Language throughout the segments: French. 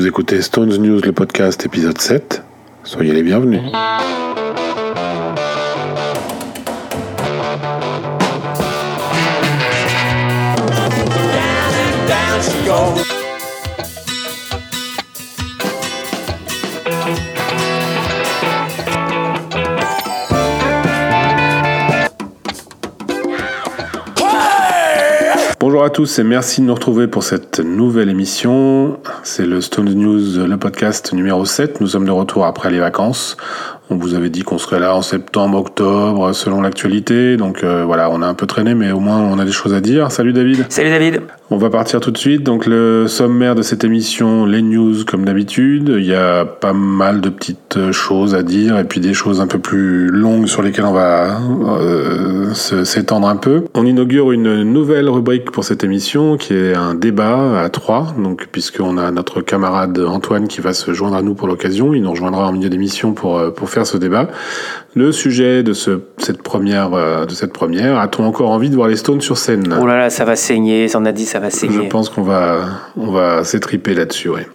Vous écoutez Stones News, le podcast, épisode 7. Soyez les bienvenus. Bonjour à tous et merci de nous retrouver pour cette nouvelle émission. C'est le Stone News, le podcast numéro 7. Nous sommes de retour après les vacances. On vous avait dit qu'on serait là en septembre, octobre, selon l'actualité. Donc euh, voilà, on a un peu traîné, mais au moins on a des choses à dire. Salut David. Salut David. On va partir tout de suite. Donc le sommaire de cette émission, les news comme d'habitude. Il y a pas mal de petites choses à dire et puis des choses un peu plus longues sur lesquelles on va euh, s'étendre un peu. On inaugure une nouvelle rubrique pour cette émission qui est un débat à trois. Donc puisqu'on a notre camarade Antoine qui va se joindre à nous pour l'occasion, il nous rejoindra en milieu d'émission pour euh, pour faire ce débat. Le sujet de ce, cette première, euh, de cette première, a-t-on encore envie de voir les Stones sur scène? Oh là là, ça va saigner, on a dit ça va saigner. Je pense qu'on va, on va s'étriper là-dessus, ouais.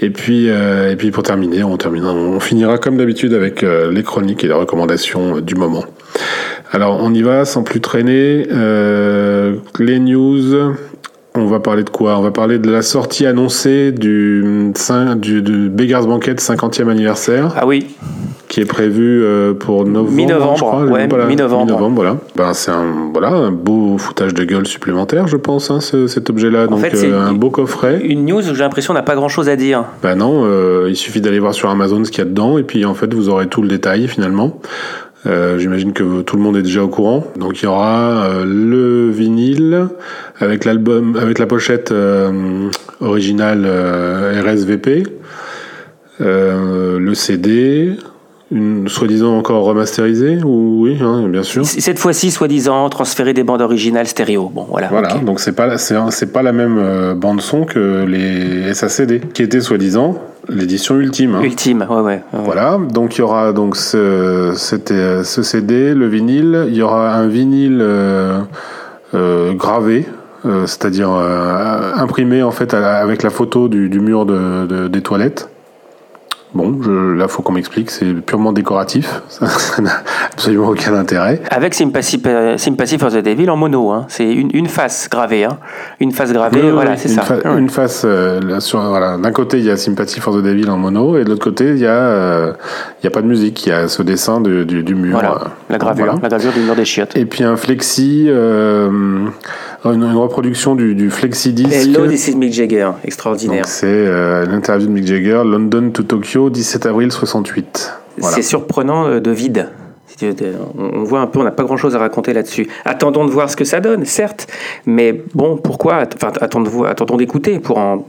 Et puis, euh, et puis pour terminer, on terminera, on finira comme d'habitude avec euh, les chroniques et les recommandations du moment. Alors on y va sans plus traîner. les news. On va parler de quoi? On va parler de la sortie annoncée du, du, du Beggars Banquet 50e anniversaire. Ah oui qui est prévu euh, pour novembre, mi-novembre, je crois. Ouais, mi-novembre. Mi voilà. Ben, c'est un, voilà, un beau foutage de gueule supplémentaire, je pense, hein, ce, cet objet-là. Donc, fait, euh, un beau coffret. Une news où j'ai l'impression n'a pas grand-chose à dire. Ben non, euh, il suffit d'aller voir sur Amazon ce qu'il y a dedans, et puis en fait, vous aurez tout le détail finalement. Euh, J'imagine que tout le monde est déjà au courant. Donc il y aura euh, le vinyle avec l'album, avec la pochette euh, originale RSVP, le CD, une soi-disant encore remasterisée ou oui hein, bien sûr. Cette fois-ci soi-disant transférer des bandes originales stéréo. Bon voilà voilà donc c'est pas c'est pas la même euh, bande son que les SACD qui était soi-disant l'édition ultime hein. ultime ouais, ouais, voilà donc il y aura donc ce, c'était ce CD le vinyle. Il y aura un vinyle euh, euh, gravé euh, c'est-à-dire euh, imprimé en fait avec la photo du, du mur de, de, des toilettes Bon, je, là, faut qu'on m'explique, c'est purement décoratif, ça n'a absolument aucun intérêt. Avec Sympathy, Sympathy for the Devil en mono, hein. c'est une, une, face gravée, hein. une face gravée, voilà, c'est ça. Fa Une face, euh, sur, voilà, d'un côté il y a Sympathy for the Devil en mono, et de l'autre côté il y a, euh, il y a pas de musique, il y a ce dessin de, du, du, mur. Voilà, la gravure, voilà. la gravure du mur des chiottes. Et puis un flexi. Euh, une, une, reproduction du, du flexi-disc. Hello, this is Mick Jagger, extraordinaire. C'est euh, l'interview de Mick Jagger, London to Tokyo, 17 avril 68. Voilà. C'est surprenant euh, de vide. On voit un peu, on n'a pas grand-chose à raconter là-dessus. Attendons de voir ce que ça donne, certes, mais bon, pourquoi? Enfin, attendons, attendons d'écouter pour en...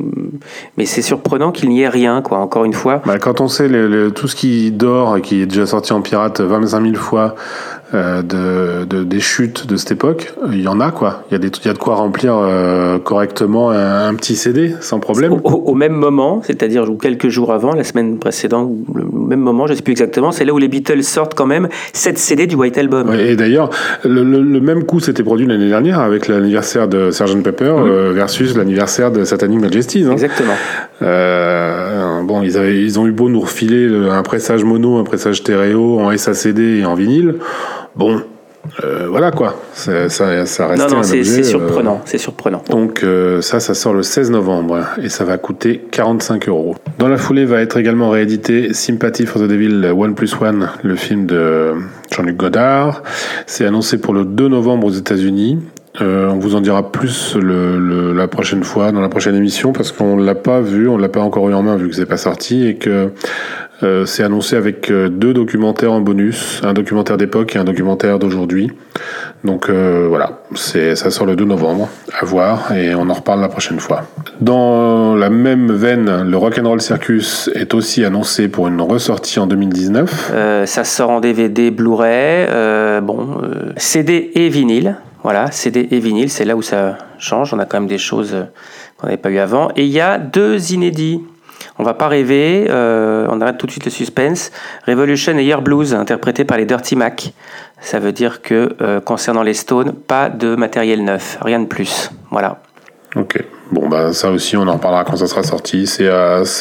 Mais c'est surprenant qu'il n'y ait rien, quoi. Encore une fois. Bah, quand on sait le, le, tout ce qui dort et qui est déjà sorti en pirate 25 000 fois, euh, de, de, des chutes de cette époque, il y en a quoi. Il y a, des, il y a de quoi remplir euh, correctement un, un, petit CD sans problème. Au, au même moment, c'est-à-dire quelques jours avant, la semaine précédente, le même moment, je ne sais plus exactement, c'est là où les Beatles sortent quand même 7 CD du White Album. Ouais, et d'ailleurs, le, le, le, même coup s'était produit l'année dernière avec l'anniversaire de Sgt Pepper mmh. euh, versus l'anniversaire de Satanic Majesties. Hein. Exactement. Euh, bon, ils, avaient, ils ont eu beau nous refiler un pressage mono, un pressage stéréo en SACD et en vinyle. Bon, euh, voilà quoi, ça, ça, ça reste. Non, non, c'est surprenant, euh, c'est surprenant. Donc euh, ça, ça sort le 16 novembre et ça va coûter 45 euros. Dans la foulée va être également réédité Sympathy for the Devil One Plus One, le film de Jean-Luc Godard. C'est annoncé pour le 2 novembre aux États-Unis. Euh, on vous en dira plus la prochaine fois, dans la prochaine émission, parce qu'on l'a pas vu, on l'a pas encore eu en main vu que c'est pas sorti et que euh, c'est annoncé avec euh, deux documentaires en bonus, un documentaire d'époque et un documentaire d'aujourd'hui. Donc voilà, c'est ça sort le 2 novembre, à voir et on en reparle la prochaine fois. Dans la même veine, le Rock'n'Roll Circus est aussi annoncé pour une ressortie en 2019. Euh, ça sort en DVD, Blu-ray, bon, CD et vinyle. Voilà, CD et vinyle, c'est là où ça change. On a quand même des choses qu'on n'avait pas eu avant. Et il y a deux inédits. On va pas rêver, euh, on arrête tout de suite le suspense. Revolution et Year Blues, interprété par les Dirty Mac. Ça veut dire que, euh, concernant les Stones, pas de matériel neuf, rien de plus. Voilà. Ok. Bon, bah ça aussi, on en reparlera quand ça sera sorti. C'est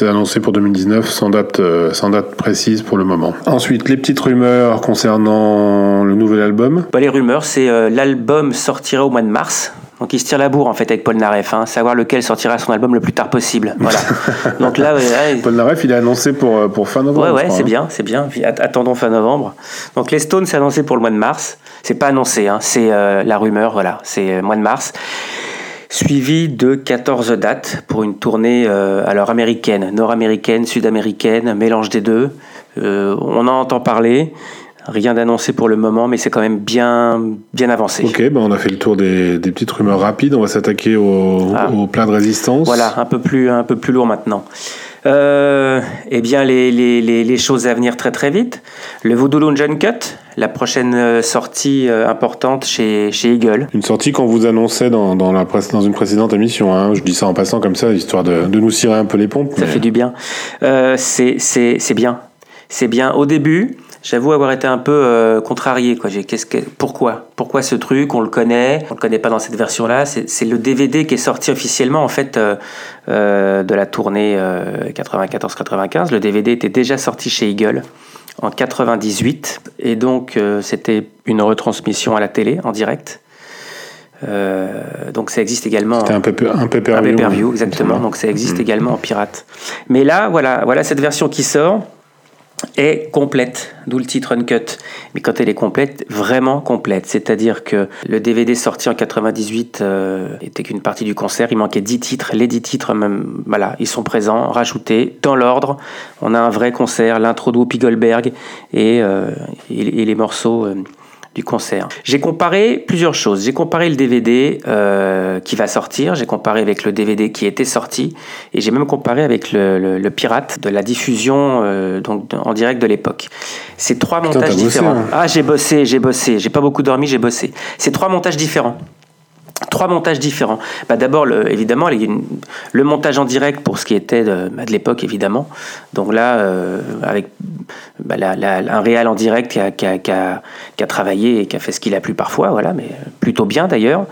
annoncé pour 2019, sans date, sans date précise pour le moment. Ensuite, les petites rumeurs concernant le nouvel album. Bah, les rumeurs, c'est l'album sortira au mois de mars. Donc il se tire la bourre en fait avec Paul Naref, hein, savoir lequel sortira son album le plus tard possible. Voilà. Donc là, Paul Naref, il est annoncé pour, euh, pour fin novembre. Ouais, ouais, c'est hein. bien, c'est bien. Attendons fin novembre. Donc les Stones, c'est annoncé pour le mois de mars. C'est pas annoncé, hein, c'est euh, la rumeur, voilà, c'est euh, mois de mars. Suivi de 14 dates pour une tournée alors américaine, nord-américaine, sud-américaine, mélange des deux. on en entend parler. Rien d'annoncé pour le moment, mais c'est quand même bien, bien avancé. Ok, ben on a fait le tour des, des petites rumeurs rapides. On va s'attaquer au, ah. au, plein de résistance. Voilà, un peu plus, un peu plus lourd maintenant. Euh, eh bien, les, les, les, choses à venir très très vite. Le Voodoo Lounge Cut, la prochaine euh, sortie euh, importante chez, chez Eagle. Une sortie qu'on vous annonçait dans, dans, la, dans une précédente émission. Hein. Je dis ça en passant comme ça, histoire de, de nous cirer un peu les pompes. Ça fait du bien. Euh, c'est bien. C'est bien. Au début, j'avoue avoir été un peu euh, contrarié. Quoi. Qu'est-ce que, pourquoi? Pourquoi ce truc? On le connaît, on le connaît pas dans cette version-là. C'est, le DVD qui est sorti officiellement en fait euh, euh, de la tournée 94-95. Le DVD était déjà sorti chez Eagle en 98 et donc c'était une retransmission à la télé en direct. donc ça existe également. C'était un peu un peu Un pay view exactement. Donc ça existe mm. également en pirate. Mais là, voilà, voilà cette version qui sort est complète, d'où le titre Uncut. Mais quand elle est complète, vraiment complète. C'est-à-dire que le DVD sorti en 98 euh, était qu'une partie du concert. Il manquait 10 titres. Les 10 titres, même, voilà, ils sont présents, rajoutés dans l'ordre. On a un vrai concert, l'intro de et, euh, et, les morceaux. Euh, du concert. J'ai comparé plusieurs choses. J'ai comparé le DVD euh, qui va sortir, j'ai comparé avec le DVD qui était sorti, et j'ai même comparé avec le, le, pirate de la diffusion euh, donc, en direct de l'époque. C'est trois montages différents. Hein. Ah, j'ai bossé, j'ai bossé, j'ai pas beaucoup dormi, j'ai bossé. C'est trois montages différents trois montages différents. Bah D'abord, évidemment, le montage en direct pour ce qui était de, bah, l'époque, évidemment. Donc là, euh, avec bah, un réal en direct qui a, travaillé et qui a fait ce qu'il a plu parfois, voilà, mais plutôt bien d'ailleurs.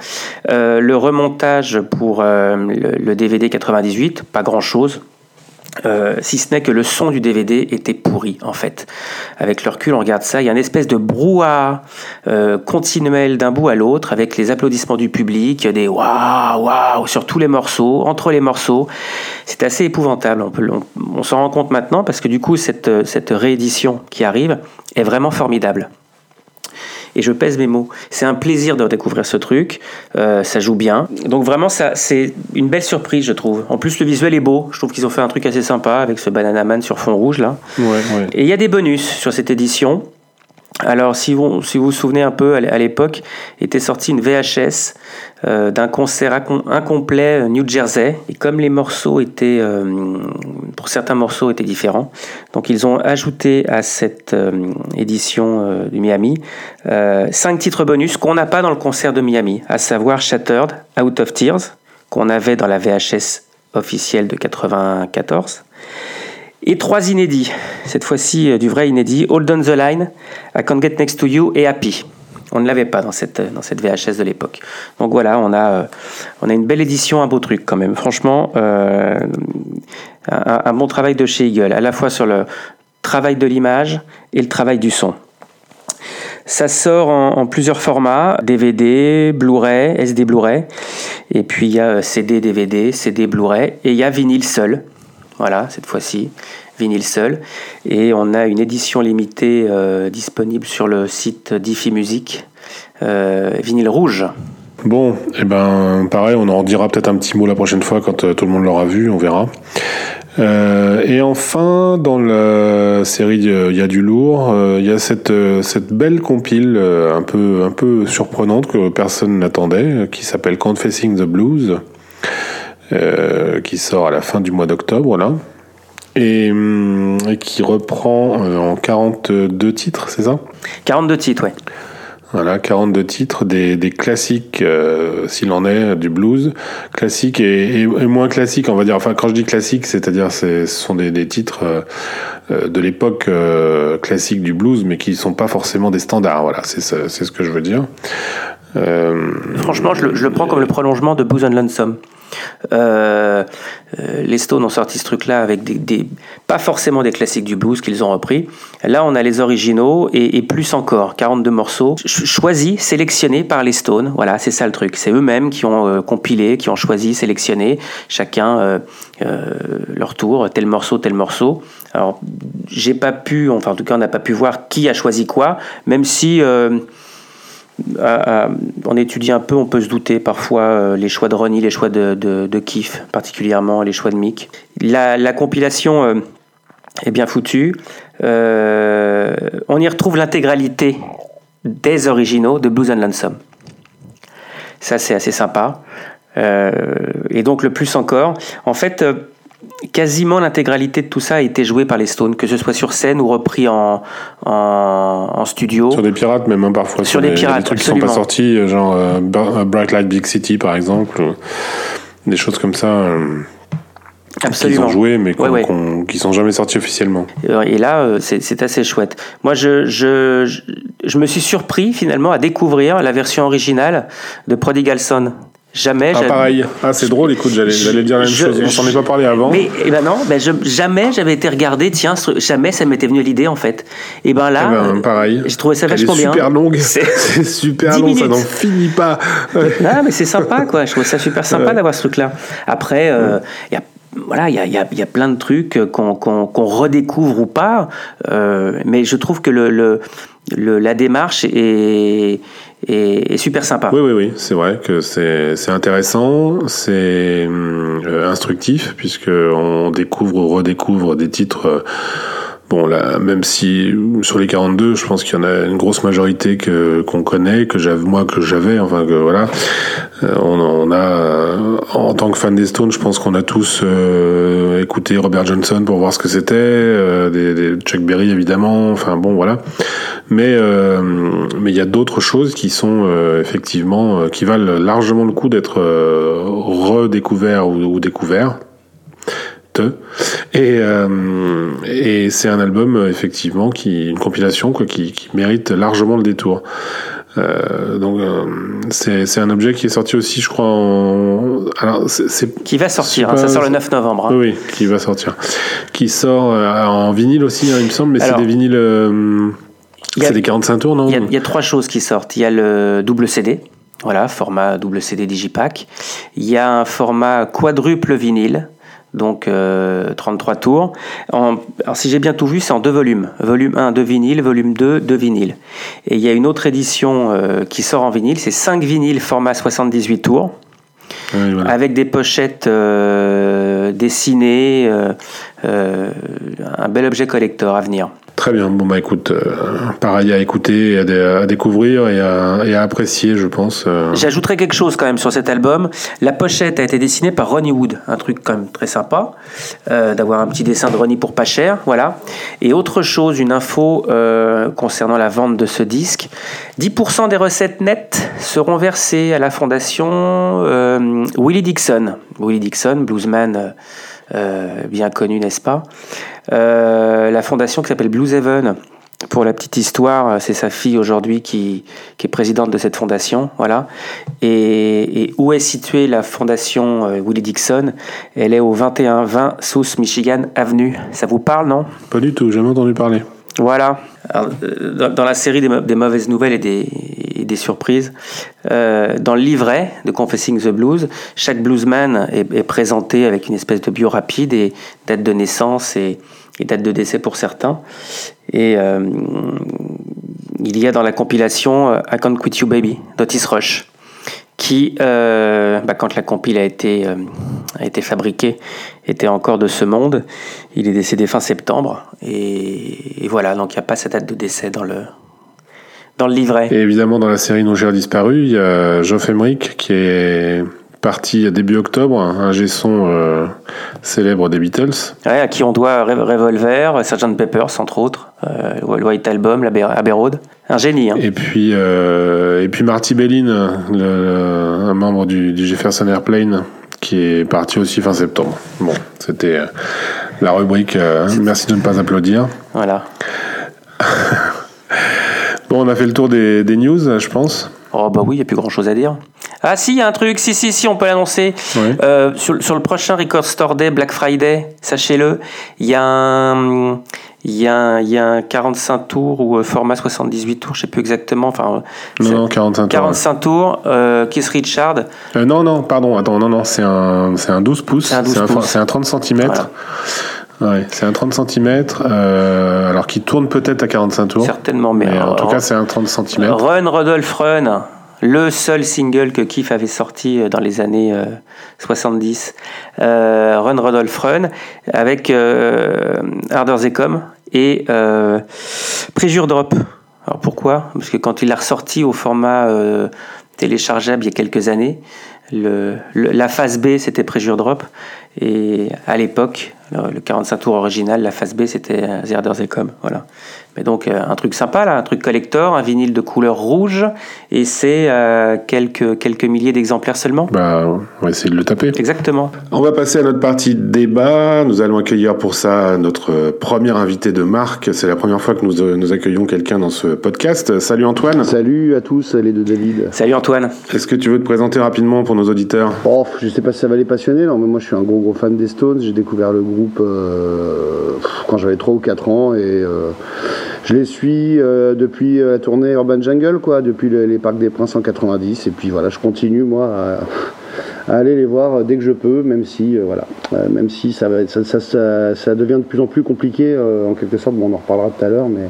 Euh, le remontage pour euh, le DVD 98, pas grand-chose. Euh, si ce n'est que le son du DVD était pourri en fait. Avec le recul, on regarde ça, il y a une espèce de brouhaha euh, continuel d'un bout à l'autre avec les applaudissements du public, des waouh waouh sur tous les morceaux, entre les morceaux. C'est assez épouvantable. On, s'en rend compte maintenant parce que du coup cette, cette réédition qui arrive est vraiment formidable et je pèse mes mots. C'est un plaisir de découvrir ce truc, euh, ça joue bien. Donc vraiment, ça, c'est une belle surprise, je trouve. En plus, le visuel est beau. Je trouve qu'ils ont fait un truc assez sympa avec ce Banana Man sur fond rouge là. Et il y a des bonus sur cette édition. Alors, si vous, vous souvenez un peu, à l'époque, était sortie une VHS euh, d'un concert incomplet euh, New Jersey. Et comme les morceaux étaient, euh, pour certains morceaux, étaient différents, donc ils ont ajouté à cette édition du Miami cinq titres bonus qu'on n'a pas dans le concert de Miami, à savoir Shattered, Out of Tears, qu'on avait dans la VHS officielle de 94. Et trois inédits, cette fois-ci euh, du vrai inédit, Hold on the Line, I Can't Get Next to You et Happy. On ne l'avait pas dans cette, dans cette VHS de l'époque. Donc voilà, on a, euh, on a une belle édition, un beau truc quand même. Franchement, euh, un, bon travail de chez Eagle, à la fois sur le travail de l'image et le travail du son. Ça sort en, en plusieurs formats, DVD, Blu-ray, SD Blu-ray, et puis il y a CD, DVD, CD, Blu-ray, et il y a vinyle seul. Voilà, cette fois-ci, vinyle seul. Et on a une édition limitée euh, disponible sur le site Diffie Music, euh, vinyle rouge. Bon, et eh ben pareil, on en dira peut-être un petit mot la prochaine fois quand euh, tout le monde l'aura vu, on verra. et enfin, dans la série Il y a du lourd, il y a cette, cette belle compile un, peu, un peu surprenante que personne n'attendait, qui s'appelle Confessing the Blues. Euh, qui sort à la fin du mois d'octobre, là. Et, hum, qui reprend euh, en 42 titres, c'est ça? 42 titres, ouais. Voilà, 42 titres, des, des classiques, euh, s'il en est, du blues, classiques et, moins classiques, on va dire. Enfin, quand je dis classique, c'est-à-dire ce sont des, des titres de l'époque classique du blues, mais qui ne sont pas forcément des standards. Voilà, c'est ce que je veux dire. Franchement, je le, prends comme le prolongement de Booze and Lonesome. Euh, euh, les Stones ont sorti ce truc-là avec des, pas forcément des classiques du blues qu'ils ont repris. Là, on a les originaux et, plus encore, 42 morceaux choisis, sélectionnés par les Stones. Voilà, c'est ça le truc. C'est eux-mêmes qui ont euh, compilé, qui ont choisi, sélectionné, chacun leur tour, tel morceau, tel morceau. Alors, j'ai pas pu, enfin en tout cas, on n'a pas pu voir qui a choisi quoi, même si on étudie un peu, on peut se douter parfois euh, les choix de Ronnie, les choix de, de, particulièrement les choix de Mick. La, compilation euh, est bien foutue. Euh, on y retrouve l'intégralité des originaux de Blues and Lonesome. Ça, c'est assez sympa. et donc, le plus encore, en fait, quasiment l'intégralité de tout ça a été joué par les Stones, que ce soit sur scène ou repris en, en, studio. Sur des pirates même hein, parfois. Sur, des, pirates, des trucs qui sont pas sortis, euh, genre euh, euh, Bright Light Big City par exemple, des choses comme ça. Absolument. Qu'ils ont joué, mais qui sont jamais sortis officiellement. Et là, c'est assez chouette. Moi, je, je, je, me suis surpris finalement à découvrir la version originale de Prodigal Son. Jamais. Ah, pareil. Ah, c'est drôle, écoute, j'allais dire la même chose. On s'en est pas parlé avant. Mais eh ben non, ben je, jamais j'avais été regardé, tiens, jamais ça m'était venu l'idée en fait. Et ben là. Eh ben, pareil. J'ai trouvé ça vachement bien. C'est super longue. C'est super long, ça n'en finit pas. non, mais c'est sympa, quoi. Je trouve ça super sympa d'avoir ce truc-là. Après, euh, il y a voilà, il y a, y, a, y a, plein de trucs qu'on redécouvre ou pas, euh, mais je trouve que le, le, le la démarche est, est, super sympa. Oui, oui, oui, c'est vrai que c'est intéressant, c'est euh, instructif, puisqu'on découvre ou redécouvre des titres. Euh, bon, là, même si sur les 42, je pense qu'il y en a une grosse majorité que qu'on connaît, que j'avais moi que j'avais, enfin que voilà, euh, on, on, a en tant que fan des Stones, je pense qu'on a tous écouté Robert Johnson pour voir ce que c'était, des, des, Chuck Berry évidemment, enfin bon voilà. Mais euh, mais il y a d'autres choses qui sont euh, effectivement euh, qui valent largement le coup d'être redécouverts ou, ou découverts. Et, et c'est un album effectivement qui une compilation quoi, qui, qui mérite largement le détour. Euh, donc c'est un objet qui est sorti aussi, je crois, en... Alors, c'est qui va sortir, hein, ça sort le 9 novembre. Hein. Oui, qui va sortir. Qui sort en vinyle aussi, hein, il me semble, mais c'est des vinyles c'est des 45 tours, non il y, a, trois choses qui sortent. Il y a le double CD, voilà, format double CD Digipack. Il y a un format quadruple vinyle, donc 33 euh, tours. alors si j'ai bien tout vu, c'est en deux volumes. Volume 1 de vinyle, volume 2 de vinyle. Et il y a une autre édition euh, qui sort en vinyle, c'est 5 vinyles format 78 tours. Avec des pochettes euh, dessinées, un bel objet collector à venir. Très bien. Bon, bah écoute, euh, pareil à écouter, à, découvrir et à, apprécier, je pense. Euh. J'ajouterais quelque chose quand même sur cet album. La pochette a été dessinée par Ronnie Wood, un truc quand même très sympa, euh, d'avoir un petit dessin de Ronnie pour pas cher, voilà. Et autre chose, une info concernant la vente de ce disque 10% des recettes nettes seront versées à la fondation Willie Dixon. Willie Dixon, bluesman bien connu, n'est-ce pas? euh, la fondation qui s'appelle Blues Haven. Pour la petite histoire, c'est sa fille aujourd'hui qui, est présidente de cette fondation. Voilà. Et, où est située la fondation euh, Willie Dixon? Elle est au 2120 South Michigan Avenue. Ça vous parle, non? Pas du tout, jamais entendu parler. Voilà. Euh, dans, la série des, mauvaises nouvelles et des, surprises, dans le livret de Confessing the Blues, chaque bluesman est, présenté avec une espèce de bio rapide et date de naissance et, et date de décès pour certains. Et euh, il y a dans la compilation euh, I Can't Quit You Baby d'Otis Rush, qui, euh, bah, quand la compile a été, a été fabriquée, était encore de ce monde. Il est décédé fin septembre. Et, voilà, donc il n'y a pas sa date de décès dans le, dans le livret. Et évidemment, dans la série Nos Gères disparu, il y a Geoff Emerick qui est parti début octobre, un G-son euh, célèbre des Beatles. à qui on doit Revolver, Sgt Peppers, entre autres, euh, le White Album, Abbey Road. Un génie. Hein. Et puis, euh, et puis Marty Bellin, un membre du, Jefferson Airplane, qui est parti aussi fin septembre. Bon, c'était la rubrique Merci de ne pas applaudir. Voilà. bon, on a fait le tour des, des news, je pense. Oh bah oui, il n'y a plus grand chose à dire. Ah si, il y a un truc, si, si, si, on peut l'annoncer. Euh, sur, sur le prochain Record Store Day, Black Friday, sachez-le, il y a un... Il y, a un, il y a un 45 tours ou euh, format 78 tours, je sais plus exactement. Enfin, Non, c'est- non, 45 tours. 45 tours, euh, Keith Richard. Euh, non, non, pardon, attends, non, non, c'est un, un 12 pouces. C'est un 12 for- pouces. c'est un 30 cm. Ouais, c'est un 30 cm, euh, alors qui tourne peut-être à 45 tours. Certainement, mais, Mais en tout cas, c'est un 30 cm. Run Rodolph Run, le seul single que Keith avait sorti euh, dans les années euh, 70. Euh, Run Rodolph Run avec Harder et euh, Préjure Drop. Alors pourquoi? Parce que quand il l'a ressorti au format téléchargeable il y a quelques années, le, le- la phase B c'était Préjure Drop et à l'époque, le, le 45 tours original, la phase B c'était Harder They Come. Voilà. Mais donc euh, un truc sympa là, un truc collector, un vinyle de couleur rouge et c'est euh, quelques, quelques milliers d'exemplaires seulement. Bah, on va essayer de le taper. Exactement. On va passer à notre partie débat. Nous allons accueillir pour ça notre euh, premier invité de marque. C'est la première fois que nous, euh, nous accueillons quelqu'un dans ce podcast. Salut Antoine. Salut à tous, les deux David. Salut Antoine. Est-ce que tu veux te présenter rapidement pour nos auditeurs? Oh, je sais pas si ça va les passionner, non, mais moi je suis un gros gros fan des Stones. J'ai découvert le groupe euh, quand j'avais 3 ou 4 ans et euh, je les suis euh, depuis la tournée Urban Jungle, quoi, depuis le- les Parcs des Princes en 90. Et puis voilà, je continue moi à, à aller les voir dès que je peux, même si euh, voilà, euh, même si ça, ça, ça, ça, ça devient de plus en plus compliqué euh, en quelque sorte. Bon, on en reparlera tout à l'heure, mais.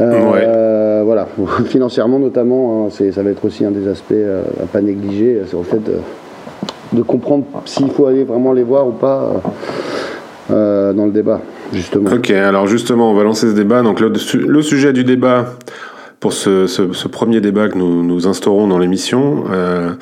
Euh, Voilà, financièrement notamment, hein, ça va être aussi un des aspects euh, à pas négliger, c'est au fait de, de comprendre s'il faut aller vraiment les voir ou pas euh, euh, dans le débat, justement. Ok, alors justement, on va lancer ce débat. Donc le, sujet du débat pour ce, premier débat que nous, instaurons dans l'émission, euh,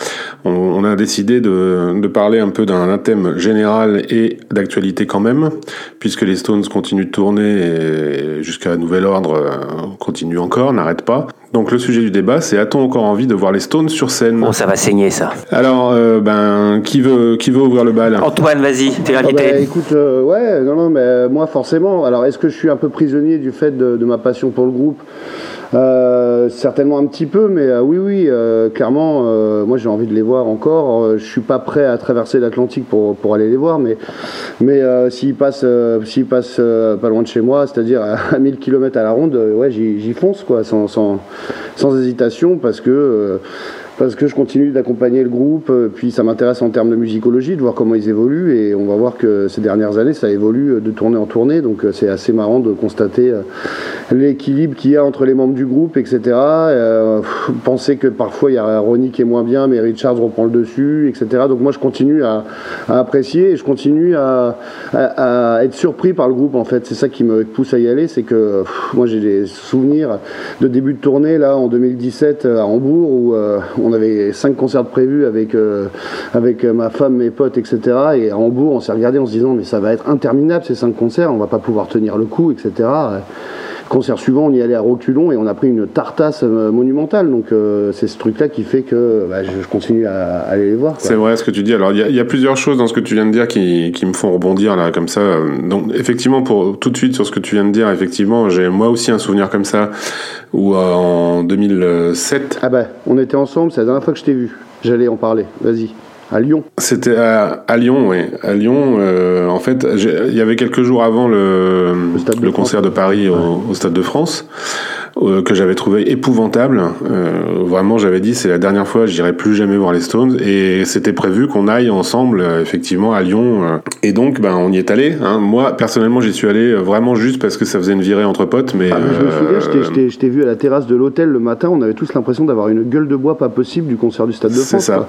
on, a décidé de, de parler un peu d'un thème général et d'actualité quand même, puisque les Stones continuent de tourner jusqu'à nouvel ordre euh, continuent encore, n'arrêtent pas. Donc le sujet du débat, c'est a-t-on encore envie de voir les Stones sur scène Bon, ça va saigner ça. Alors, euh, ben, qui veut, qui veut ouvrir le bal Antoine, vas-y, t'es Ah l'invité. bah, écoute, euh, ouais, non, non, mais euh, moi forcément. Alors, est-ce que je suis un peu prisonnier du fait de, de ma passion pour le groupe? Euh, Certainement un petit peu, mais euh, oui, oui, euh, clairement, euh, moi j'ai envie de les voir encore. Je suis pas prêt à traverser l'Atlantique pour, pour aller les voir, mais, mais s'ils passent, s'ils passent pas loin de chez moi, c'est-à-dire à 1000 km à la ronde, ouais, j'y j'y fonce, quoi, sans, sans, sans hésitation, parce que. Euh, parce que je continue d'accompagner le groupe, euh, puis ça m'intéresse en termes de musicologie, de voir comment ils évoluent, et on va voir que ces dernières années, ça évolue de tournée en tournée, donc euh, c'est assez marrant de constater euh, l'équilibre qu'il y a entre les membres du groupe, etc. Euh, penser que parfois il y a Ronnie qui est moins bien, mais Richards reprend le dessus, etc. Donc moi je continue à, apprécier et je continue à, être surpris par le groupe en fait. C'est ça qui me pousse à y aller, c'est que moi j'ai des souvenirs de début de tournée là en 2017 à Hambourg où euh, on avait cinq concerts prévus avec, euh, avec ma femme, mes potes, etc. Et à Hambourg on s'est regardé en se disant mais ça va être interminable ces cinq concerts, on va pas pouvoir tenir le coup, etc. Concert suivant, on y allait à reculons et on a pris une tartasse euh, monumentale. Donc euh, c'est ce truc-là qui fait que bah, je, continue à, à aller les voir. C'est vrai ce que tu dis. Alors, il y, a- il y a plusieurs choses dans ce que tu viens de dire qui, qui me font rebondir là, comme ça. Donc, effectivement, pour tout de suite sur ce que tu viens de dire, effectivement, j'ai moi aussi un souvenir comme ça où euh, en 2007, Ah bah, on était ensemble, c'est la dernière fois que je t'ai vu. J'allais en parler. Vas-y. À Lyon. c'était à, à Lyon, oui. À Lyon, euh, en fait, il y avait quelques jours avant le, Le de concert de Paris au, au Stade de France. Euh, que j'avais trouvé épouvantable. Euh, vraiment, j'avais dit c'est la dernière fois, j'irai plus jamais voir les Stones. Et c'était prévu qu'on aille ensemble, euh, effectivement, à Lyon. euh. Et donc, ben, on y est allé. Hein. Moi, personnellement, j'y suis allé euh, vraiment juste parce que ça faisait une virée entre potes. Mais, Ah, je me souviens, je t'ai- vu à la terrasse de l'hôtel le matin, on avait tous l'impression d'avoir une gueule de bois pas possible du concert du Stade de C'est France. ça. quoi.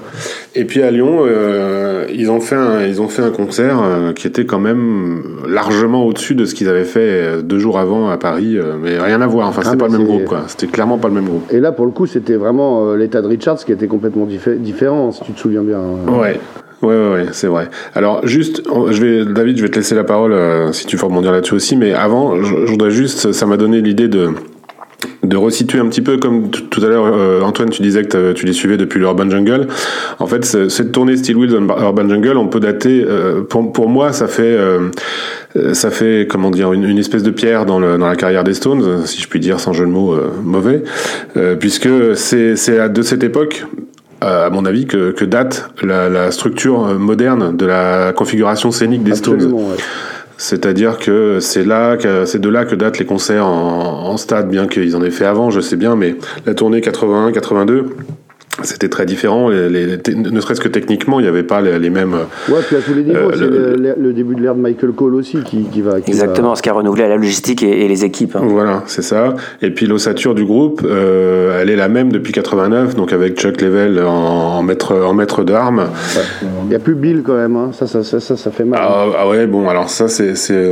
Et puis à Lyon, euh, ils ont fait un, ils ont fait un concert euh, qui était quand même largement au-dessus de ce qu'ils avaient fait deux jours avant à Paris, euh, mais rien à voir. Enfin, Ah, c'était pas le même c'est- groupe, quoi. C'était clairement pas le même groupe. Et là, pour le coup, c'était vraiment euh, l'état de Richards qui était complètement diffé- différent, si tu te souviens bien. Ouais. Ouais, ouais, ouais, c'est vrai. Alors, juste, je vais, David, je vais te laisser la parole euh, si tu veux rebondir là-dessus aussi, mais avant, je, je voudrais juste, ça m'a donné l'idée de, de resituer un petit peu comme tout à l'heure euh, Antoine tu disais que tu les suivais depuis l'Urban Jungle. En fait cette tournée Steel Wheels Urban Jungle on peut dater euh, pour, pour moi ça fait euh, ça fait comment dire une, une, espèce de pierre dans, le, dans la carrière des Stones si je puis dire sans jeu de mots mauvais. Puisque c'est c'est de cette époque à mon avis, que, que date la, la, structure moderne de la configuration scénique des Stones. C'est-à-dire que c'est là, c'est de là que datent les concerts en, en stade, bien qu'ils en aient fait avant, je sais bien, mais la tournée 81-82, c'était très différent. Les, ne serait-ce que techniquement, il n'y avait pas les, mêmes. Ouais, puis à tous les niveaux, euh, c'est le, le, début de l'ère de Michael Cole aussi qui, qui va. Exactement, ce qui a renouvelé la logistique et, les équipes. Hein. Voilà, c'est ça. Et puis l'ossature du groupe, euh, elle est la même depuis 89, donc avec Chuck Level en, en maître, en maître d'armes. Il n'y a plus Bill quand même, hein. ça, ça, ça, ça, fait mal. Ah, ah, ouais, bon, alors ça, c'est. C'est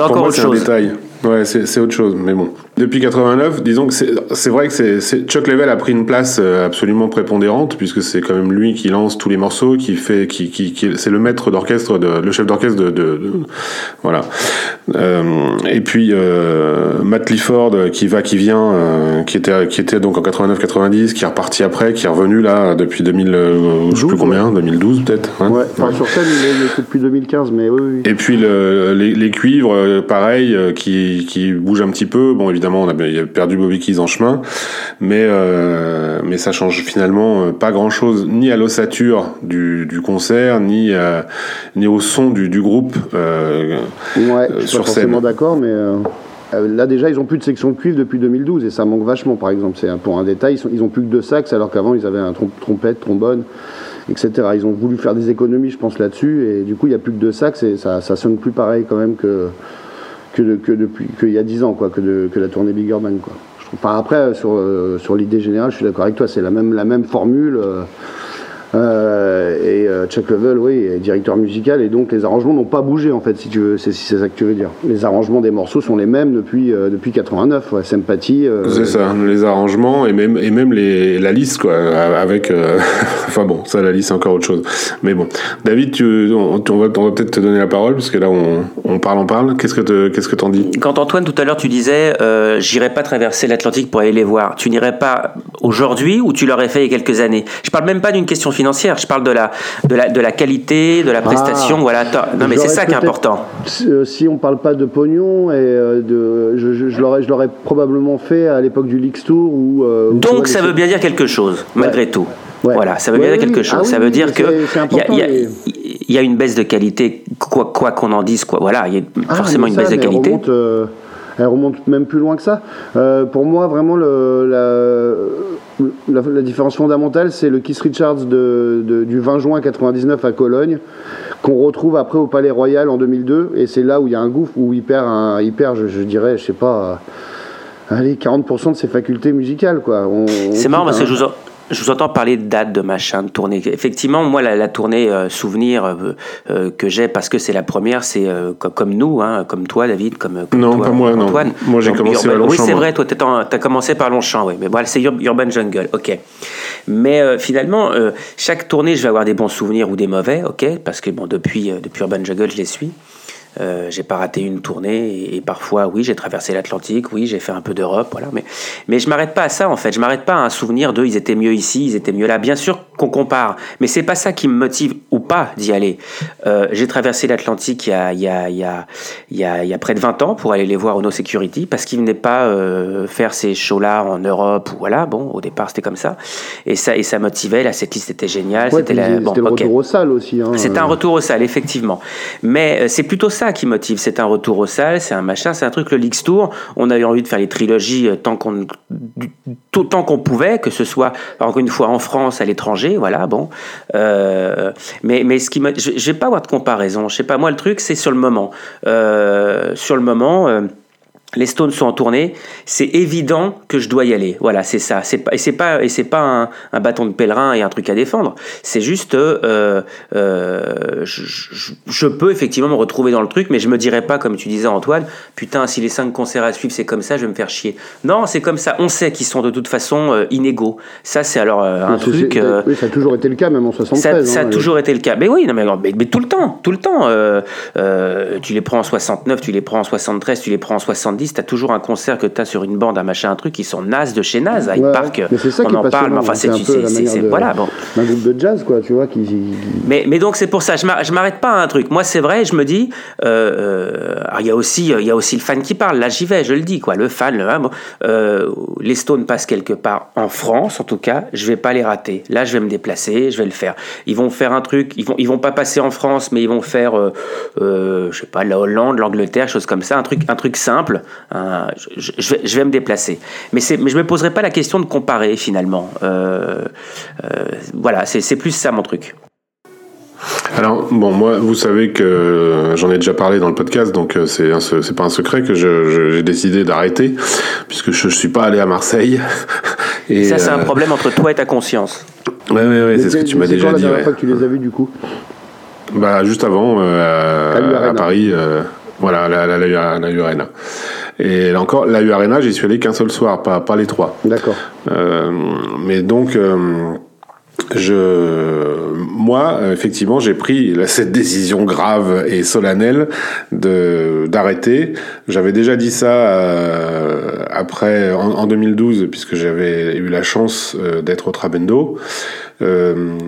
encore moi, autre chose. un détail. Ouais, c'est autre chose, mais bon. Depuis 89, disons que c'est vrai que c'est Chuck Level a pris une place euh, absolument prépondérante puisque c'est quand même lui qui lance tous les morceaux, qui fait, qui, qui, qui c'est le maître d'orchestre, de, le chef d'orchestre de, de, de, voilà. Euh, et puis euh, Matt Clifford qui va, qui vient, euh, qui était, qui était donc en 89-90, qui est reparti après, qui est revenu là depuis 2000, euh, je sais plus combien, 2012 peut-être. Hein ouais. Enfin, sur scène il est, depuis 2015, mais oui. oui. Et puis le, les, les cuivres, pareil, qui, qui bougent un petit peu. Bon, évidemment on a, perdu Bobby Keys en chemin, mais euh, mais ça change finalement euh, pas grand chose ni à l'ossature du, du concert, ni ni au son du, du groupe euh, ouais, je suis pas forcément d'accord, mais Là déjà, ils ont plus de section de cuivre depuis 2012 et ça manque vachement. Par exemple, c'est pour un détail, ils, sont, ils ont plus que deux sax alors qu'avant ils avaient un trompette, trombone, etc. Ils ont voulu faire des économies, je pense là-dessus et du coup il y a plus que deux sax et ça, ça sonne plus pareil quand même que que, que depuis qu'il y a 10 ans, quoi, que, de, que la tournée Big. Quoi. Enfin, après, sur, euh, sur l'idée générale, je suis d'accord avec toi, c'est la même, la même formule. Euh, euh, et euh, Chuck Level, oui, est directeur musical, et donc les arrangements n'ont pas bougé en fait, si tu veux, c'est si ça que tu veux dire. Les arrangements des morceaux sont les mêmes depuis euh, depuis 89, ouais, Sympathie. Euh, c'est ça, les arrangements et même et même les, la liste quoi, avec. enfin bon, ça la liste c'est encore autre chose. Mais bon, David, tu, on, on va, on va peut-être te donner la parole parce que là on, on parle, on parle. Qu'est-ce que qu'est-ce que t'en dis? Quand Antoine tout à l'heure tu disais, j'irai pas traverser l'Atlantique pour aller les voir. Tu n'irais pas aujourd'hui ou tu l'aurais fait il y a quelques années? Je parle même pas d'une question financière, je parle de la, de la, de la qualité, de la prestation. Ah, voilà. Non, mais c'est ça qui est important. Euh, si on parle pas de pognon, et euh, de, je, je, je l'aurais probablement fait à l'époque du Leaks Tour. Où, euh, Donc ça veut bien dire quelque chose, malgré tout. Ouais. Voilà, ça veut bien dire quelque chose. Ah ça veut dire que il y, a une baisse de qualité, quoi qu'on quoi en dise, quoi. Voilà, il y a ah, forcément une baisse de qualité. Remonte, euh, elle remonte même plus loin que ça. Euh, pour moi, vraiment, le, la, la, la, différence fondamentale, c'est le Kiss Richards de, de, du 20 juin 99 à Cologne, qu'on retrouve après au Palais Royal en 2002. Et c'est là où il y a un gouffre, où il perd, un, il perd je, je dirais, je sais pas, allez, 40% de ses facultés musicales. C'est marrant parce que je vous, je vous entends parler de date, de machin, de tournée. Effectivement, moi, la, la tournée euh, souvenir euh, euh, que j'ai, parce que c'est la première, c'est comme, nous, hein, comme toi, David, comme, comme non, toi, pas moi, Antoine. Non. Moi, j'ai commencé par Longchamp. Oui, c'est vrai, toi, tu as commencé par Longchamp, oui. Mais voilà, c'est Urban Jungle, ok. Mais finalement, chaque tournée, je vais avoir des bons souvenirs ou des mauvais, ok, parce que bon, depuis, depuis Urban Jungle, je les suis. Euh, j'ai pas raté une tournée et, et parfois, oui, j'ai traversé l'Atlantique, oui, j'ai fait un peu d'Europe, voilà. Mais, mais je m'arrête pas à ça en fait. Je m'arrête pas à un souvenir d'eux, ils étaient mieux ici, ils étaient mieux là. Bien sûr qu'on compare, mais c'est pas ça qui me motive ou pas d'y aller. Euh, j'ai traversé l'Atlantique il, il, il, il, y a, il y a près de 20 ans pour aller les voir au No Security parce qu'ils venaient pas euh, faire ces shows-là en Europe ou voilà. Bon, au départ c'était comme ça et ça et ça motivait. La liste était géniale. Ouais, c'était la, bon, le okay. retour aux salles aussi. Hein, c'était un retour aux salles effectivement, mais c'est plutôt ça qui motive. C'est un retour aux salles, c'est un machin, c'est un truc. Le Leaks Tour, on a eu envie de faire les trilogies euh, tant qu'on tant qu'on pouvait, que ce soit encore une fois en France, à l'étranger, voilà, bon. Euh, mais mais ce qui je, je vais pas avoir de comparaison. Je sais pas moi le truc, c'est sur le moment. Euh, sur le moment. Les Stones sont en tournée, c'est évident que je dois y aller. Voilà, c'est ça. C'est pas, et c'est pas, et c'est pas un, un, bâton de pèlerin et un truc à défendre. C'est juste, euh, euh, je, je, je, peux effectivement me retrouver dans le truc, mais je me dirais pas, comme tu disais Antoine, putain, si les cinq concerts à suivre c'est comme ça, je vais me faire chier. Non, c'est comme ça. On sait qu'ils sont de toute façon euh, inégaux. Ça, c'est alors un truc. Oui, ça a toujours été le cas, même en 73. Ça, ça hein, a toujours été le cas. Mais oui, non, mais, mais, mais tout le temps, tout le temps. tu les prends en 69, tu les prends en 73, tu les prends en 70 90, tu as toujours un concert que tu as sur une bande, un machin, un truc, qui sont nazes de chez naze. Hyde Ouais, Park, on en parle, mais enfin, c'est. Voilà, bon. Un groupe de jazz, quoi, tu vois, qui. Mais, mais donc c'est pour ça, je je m'arrête pas à un truc. Moi c'est vrai, je me dis, euh, euh, alors, il y a aussi, y a aussi le fan qui parle. Là j'y vais, je le dis quoi, le fan. Le, hein, bon, euh, les Stones passent quelque part en France, en tout cas, je vais pas les rater. Là je vais me déplacer, je vais le faire. Ils vont faire un truc, ils vont, ils vont pas passer en France, mais ils vont faire, euh, euh, je sais pas, la Hollande, l'Angleterre, chose comme ça, un truc, un truc simple. Un- je, je vais, je vais me déplacer. Mais je me poserai pas la question de comparer finalement. Euh, euh, voilà, c'est plus ça mon truc. Alors, bon, moi, vous savez que j'en ai déjà parlé dans le podcast, donc euh, c'est c'est pas un secret que j'ai décidé d'arrêter, puisque je, je suis pas allé à Marseille. Et, Ça, c'est un euh, problème entre toi et ta conscience. Ouais, ouais, ouais, c'est ce que tu m'as déjà quand la dit. dernière ouais. fois que tu les as vus, du coup? Bah, juste avant, euh, À. Paris, euh, voilà, la, la, la, la U Arena. Et là encore, la U Arena, j'y suis allé qu'un seul soir, pas, pas les trois. D'accord. Euh, mais donc, euh, je, moi, effectivement, j'ai pris cette décision grave et solennelle de d'arrêter. J'avais déjà dit ça euh, après en, en 2012, puisque j'avais eu la chance euh, d'être au Trabendo. Euh,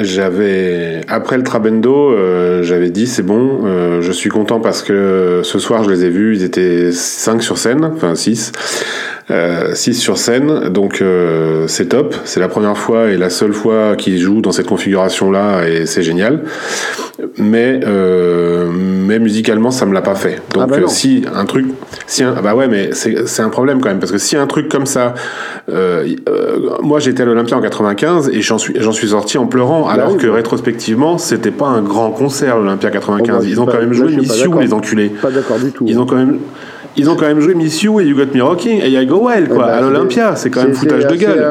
j'avais après le Trabendo, euh, j'avais dit c'est bon, euh, je suis content parce que ce soir je les ai vus, ils étaient 5 sur scène, enfin 6. 6 sur scène, donc euh, c'est top. C'est la première fois et la seule fois qu'ils jouent dans cette configuration-là et c'est génial. Mais euh, mais musicalement, ça me l'a pas fait. Donc Ah bah euh, non. si un truc, si un, ah bah ouais, mais c'est un problème quand même parce que si un truc comme ça, moi j'étais à l'Olympia en 95 et j'en suis j'en suis sorti en pleurant, alors Bah oui, que bah. rétrospectivement c'était pas un grand concert l'Olympia 95. Oh bah, Ils ont quand même joué je suis pas Miss You d'accord. les enculés. Pas d'accord du tout. Ils ont quand même ils ont quand même joué Miss You et You Got Me Rocking et I Go Well quoi bah, à l'Olympia, c'est quand même foutage de gueule.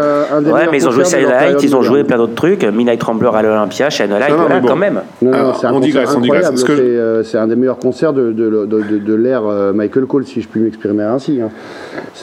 Ouais, mais ils ont joué Silent ils ont joué plein d'autres trucs. Midnight Trembler à l'Olympia, Shine a Light, Non, non, voilà, mais bon. quand même. Non, non, Alors, c'est un on digresse, on digresse. que euh, c'est un des meilleurs concerts de, de, de, de- de l'ère euh, Michael Cole, si je puis m'exprimer ainsi. hein.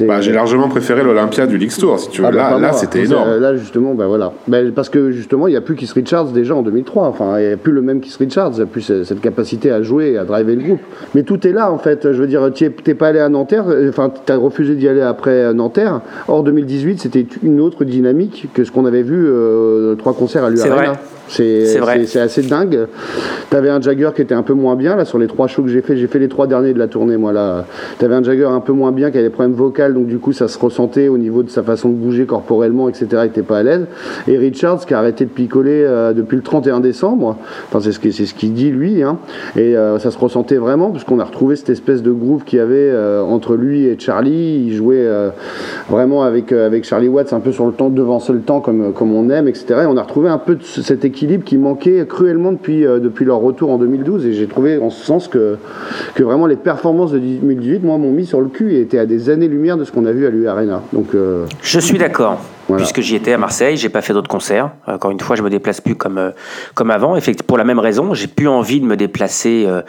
Bah, j'ai largement préféré l'Olympia du League Tour si tu veux. Ah bah, là là moi. c'était énorme. Là, justement, bah voilà. Parce que justement, il n'y a plus Keith Richards déjà en 2003. Enfin, il n'y a plus le même Keith Richards. Il n'y a plus ce- cette capacité à jouer, à driver le groupe. Mais tout est là, en fait. Je veux dire, tu pas à Nanterre. euh, Enfin, tu as refusé d'y aller après euh, Nanterre. Or, 2018, c'était une autre dynamique que ce qu'on avait vu euh, trois concerts à vrai. C'est assez dingue. T'avais un Jagger qui était un peu moins bien là sur les trois shows que j'ai fait. J'ai fait les trois derniers de la tournée moi là. T'avais un Jagger un peu moins bien qui avait des problèmes vocaux donc du coup ça se ressentait au niveau de sa façon de bouger corporellement etc. Il était pas à l'aise. Et Richards qui a arrêté de picoler euh, depuis le 31 décembre. Enfin c'est ce qu'il ce dit lui. Hein. Et euh, ça se ressentait vraiment parce qu'on a retrouvé cette espèce de groove qu'il y avait euh, entre lui et Charlie. Il jouait vraiment avec avec Charlie Watts un peu sur le temps devancer le temps comme comme on aime etc. Et on a retrouvé un peu de ce- cet qui manquait cruellement depuis euh, depuis leur retour en 2012 et j'ai trouvé en ce sens que vraiment les performances de 2018 moi m'ont mis sur le cul et étaient à des années lumière de ce qu'on a vu à l'U Arena. Donc euh, Je suis d'accord. Voilà. Puisque j'y étais à Marseille, j'ai pas fait d'autres concerts. Encore une fois, je me déplace plus comme euh, comme avant. Effectivement, pour la même raison, j'ai plus envie de me déplacer. Euh,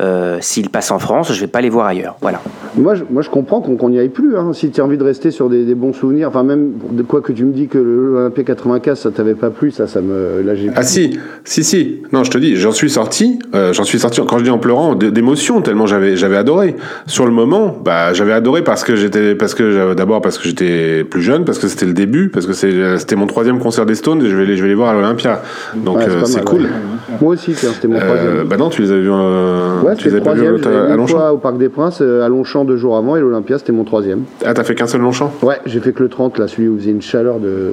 euh, S'ils passent en France, je vais pas les voir ailleurs. Voilà. Moi, je, moi, je comprends qu'on n'y aille plus. Hein. Si tu as envie de rester sur des, des bons souvenirs, enfin, même de quoi que tu me dis que l'Olympia 95, ça t'avait pas plu, ça, ça me. Là. Ah si, si, si. Non, je te dis, j'en suis sorti. euh, j'en suis sorti. Quand je dis en pleurant, d'émotion tellement j'avais, j'avais adoré. Sur le moment, bah, j'avais adoré parce que j'étais, parce que j'avais- d'abord parce que j'étais plus jeune, parce que c'était le début, parce que c'est- c'était mon troisième concert des Stones et je vais les, je vais les voir à l'Olympia. Donc Ouais, euh, c'est mal, cool. ouais. Moi aussi, c'était mon Euh, troisième. bah non, tu les as vus. euh, Ouais, tu les pas vus à à Longchamp. au Parc des Princes, euh, à Longchamp deux jours avant, et l'Olympia, c'était mon troisième. Ah, t'as fait qu'un seul Longchamp? Ouais, j'ai fait que le 30, là, celui où il faisait une chaleur de,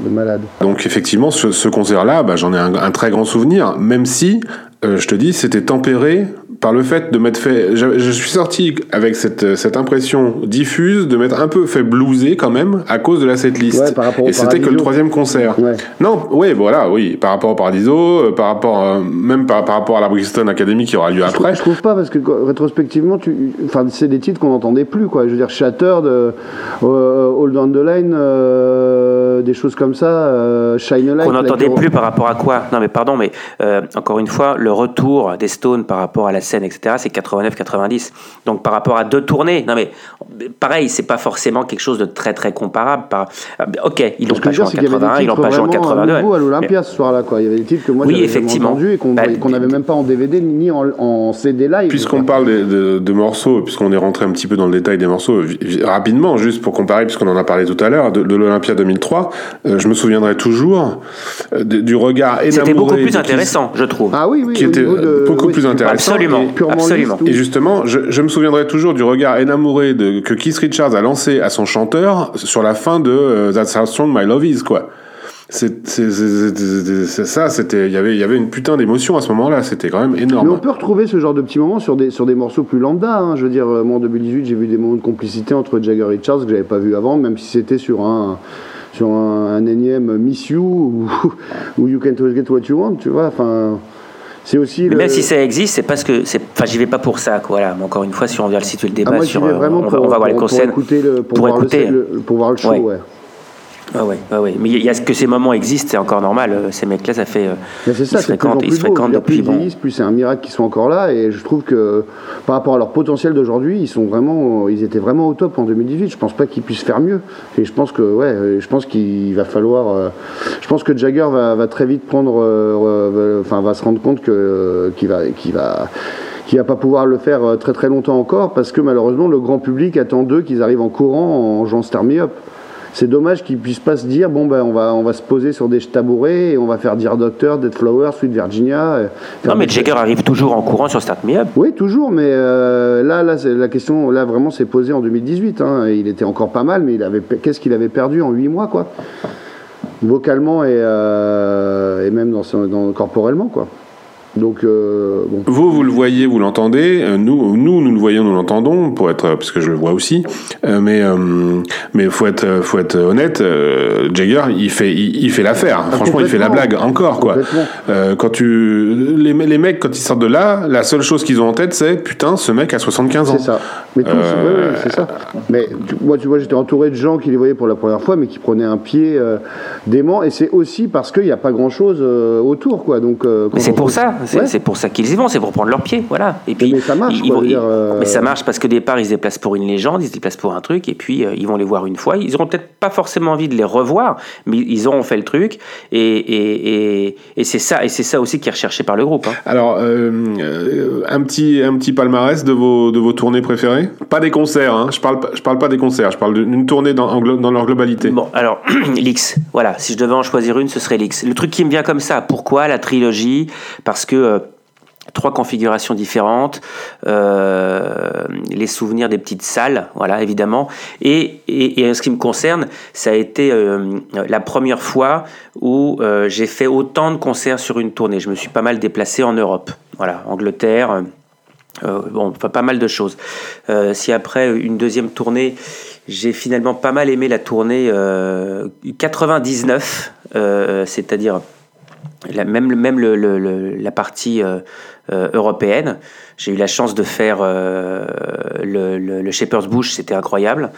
de malade. Donc effectivement, ce, ce concert-là, bah, j'en ai un, un très grand souvenir, même si, euh, je te dis, c'était tempéré par le fait de m'être fait... Je, je suis sorti avec cette, cette impression diffuse de m'être un peu fait blouser quand même à cause de la setlist. Ouais, par rapport au Et c'était que le troisième concert. Ouais. Non, oui, voilà, oui, par rapport au Paradiso, euh, par rapport, euh, même par, par rapport à la Brixton Academy qui aura lieu Je trouve, après. je trouve pas parce que quoi, rétrospectivement, tu, enfin, c'est des titres qu'on n'entendait plus quoi. Je veux dire, Shattered, euh, euh, Hold on the Line, euh, des choses comme ça. Shine a Light. Qu'on n'entendait plus par rapport à quoi? Non, mais pardon, mais encore une fois, le retour des Stones par rapport à la scène, etc., c'est 89-90. Donc par rapport à deux tournées, non mais pareil, c'est pas forcément quelque chose de très très comparable. Par... Ok, ils l'ont pas joué en 81, ils l'ont pas joué en 82. à l'Olympia ce soir-là, quoi. Il y avait des titres que moi oui, j'avais entendu et qu'on bah, n'avait même pas en DVD ni en, CD live. Puisqu'on parle de, morceaux, puisqu'on est rentré un petit peu dans le détail des morceaux, rapidement, juste pour comparer, puisqu'on en a parlé tout à l'heure, de, l'Olympia 2003, euh, je me souviendrai toujours euh, du regard énamouré. C'était beaucoup plus intéressant, je trouve. Ah oui, oui. Qui était beaucoup plus intéressant. Absolument. Et, absolument. Et justement, je, je, me souviendrai toujours du regard énamouré de, que Keith Richards a lancé à son chanteur sur la fin de euh, That's How Strong My Love Is, quoi c'est ça c'était il y avait il y avait une putain d'émotion à ce moment-là c'était quand même énorme mais on peut retrouver ce genre de petits moments sur des sur des morceaux plus lambda hein. je veux dire moi en 2018 j'ai vu des moments de complicité entre Jagger et Richards que j'avais pas vu avant même si c'était sur un sur un, énième Miss You ou, ou You Can't Always Get What You Want tu vois enfin c'est aussi même si ça existe c'est parce que enfin j'y vais pas pour ça quoi voilà mais encore une fois si on vient le situer le débat ah, moi, sur euh, vraiment on, va, on va voir les concerts pour écouter le, pour, voir écouter. Le, pour voir le show ouais. Ah ouais, ah ouais, mais il y a que ces moments existent, c'est encore normal. Euh, ces mecs-là, ça fait. Euh, mais c'est ça, ils se fréquentent, ils se fréquentent depuis. Plus, ils plus c'est un miracle qu'ils soient encore là. Et je trouve que par rapport à leur potentiel d'aujourd'hui, ils sont vraiment, ils étaient vraiment au top en 2018. Je pense pas qu'ils puissent faire mieux. Et je pense que ouais, je pense qu'il va falloir. Euh, je pense que Jagger va, va très vite prendre, enfin, va se rendre compte que qu'il va, qu'il va qui va pas pouvoir le faire très très longtemps encore parce que malheureusement le grand public attend d'eux qu'ils arrivent en courant en jouant Star Me Up c'est dommage qu'ils puissent pas se dire bon ben on va on va se poser sur des tabourets et on va faire dire Docteur, Dead Flower, Sweet Virginia. Euh, non mais Jagger arrive toujours en courant sur Start Me Up. Oui toujours, mais euh, là là la question là vraiment s'est posée en 2018. Hein. Il était encore pas mal, mais il avait qu'est-ce qu'il avait perdu en 8 mois quoi, vocalement et, euh, et même dans, dans corporellement quoi. Donc, euh, bon. Vous, vous le voyez, vous l'entendez. Euh, nous, nous, nous le voyons, nous l'entendons, pour être, parce que je le vois aussi. Euh, mais, mais faut être, faut être honnête. Jagger, il fait, il, fait l'affaire. Ah, Franchement, il fait la blague encore, quoi. quand tu, les, les, mecs, quand ils sortent de là, la seule chose qu'ils ont en tête, c'est putain, ce mec a 75 ans. C'est ça. Mais tous, c'est ça. Mais moi, tu vois, j'étais entouré de gens qui les voyaient pour la première fois, mais qui prenaient un pied dément. Et c'est aussi parce qu'il n'y a pas grand chose autour, quoi. Donc. mais c'est pour ça. C'est pour ça qu'ils y vont, c'est pour prendre leur pied, voilà. Et puis mais ça marche. Euh, mais ça marche parce que départ ils se déplacent pour une légende, ils se déplacent pour un truc, et puis euh, ils vont les voir une fois. Ils auront peut-être pas forcément envie de les revoir, mais ils auront fait le truc, et, et, et, c'est ça, et c'est ça aussi qui est recherché par le groupe. Hein. Alors euh, un petit un petit palmarès de vos de vos tournées préférées? Pas des concerts, hein. Je parle je parle pas des concerts, je parle d'une tournée dans, dans leur globalité. Bon, alors l'X, voilà. Si je devais en choisir une, ce serait l'X. Le truc qui me vient comme ça. Pourquoi la trilogie? Parce que euh, trois configurations différentes, euh, les souvenirs des petites salles, voilà, évidemment. Et, en ce qui me concerne, ça a été euh, la première fois où j'ai fait autant de concerts sur une tournée. Je me suis pas mal déplacé en Europe, voilà, Angleterre, bon, pas mal de choses. si après une deuxième tournée, j'ai finalement pas mal aimé la tournée 99, c'est-à-dire même, même le, la partie euh, euh, européenne. J'ai eu la chance de faire euh, le, le, Shepherd's Bush, c'était incroyable,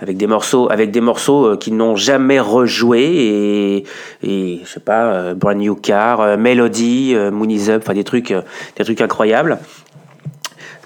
avec des morceaux, avec des morceaux qui n'ont jamais rejoué et, et je sais pas, Brand New Car, Melody, Moon Up, enfin des trucs, des trucs incroyables.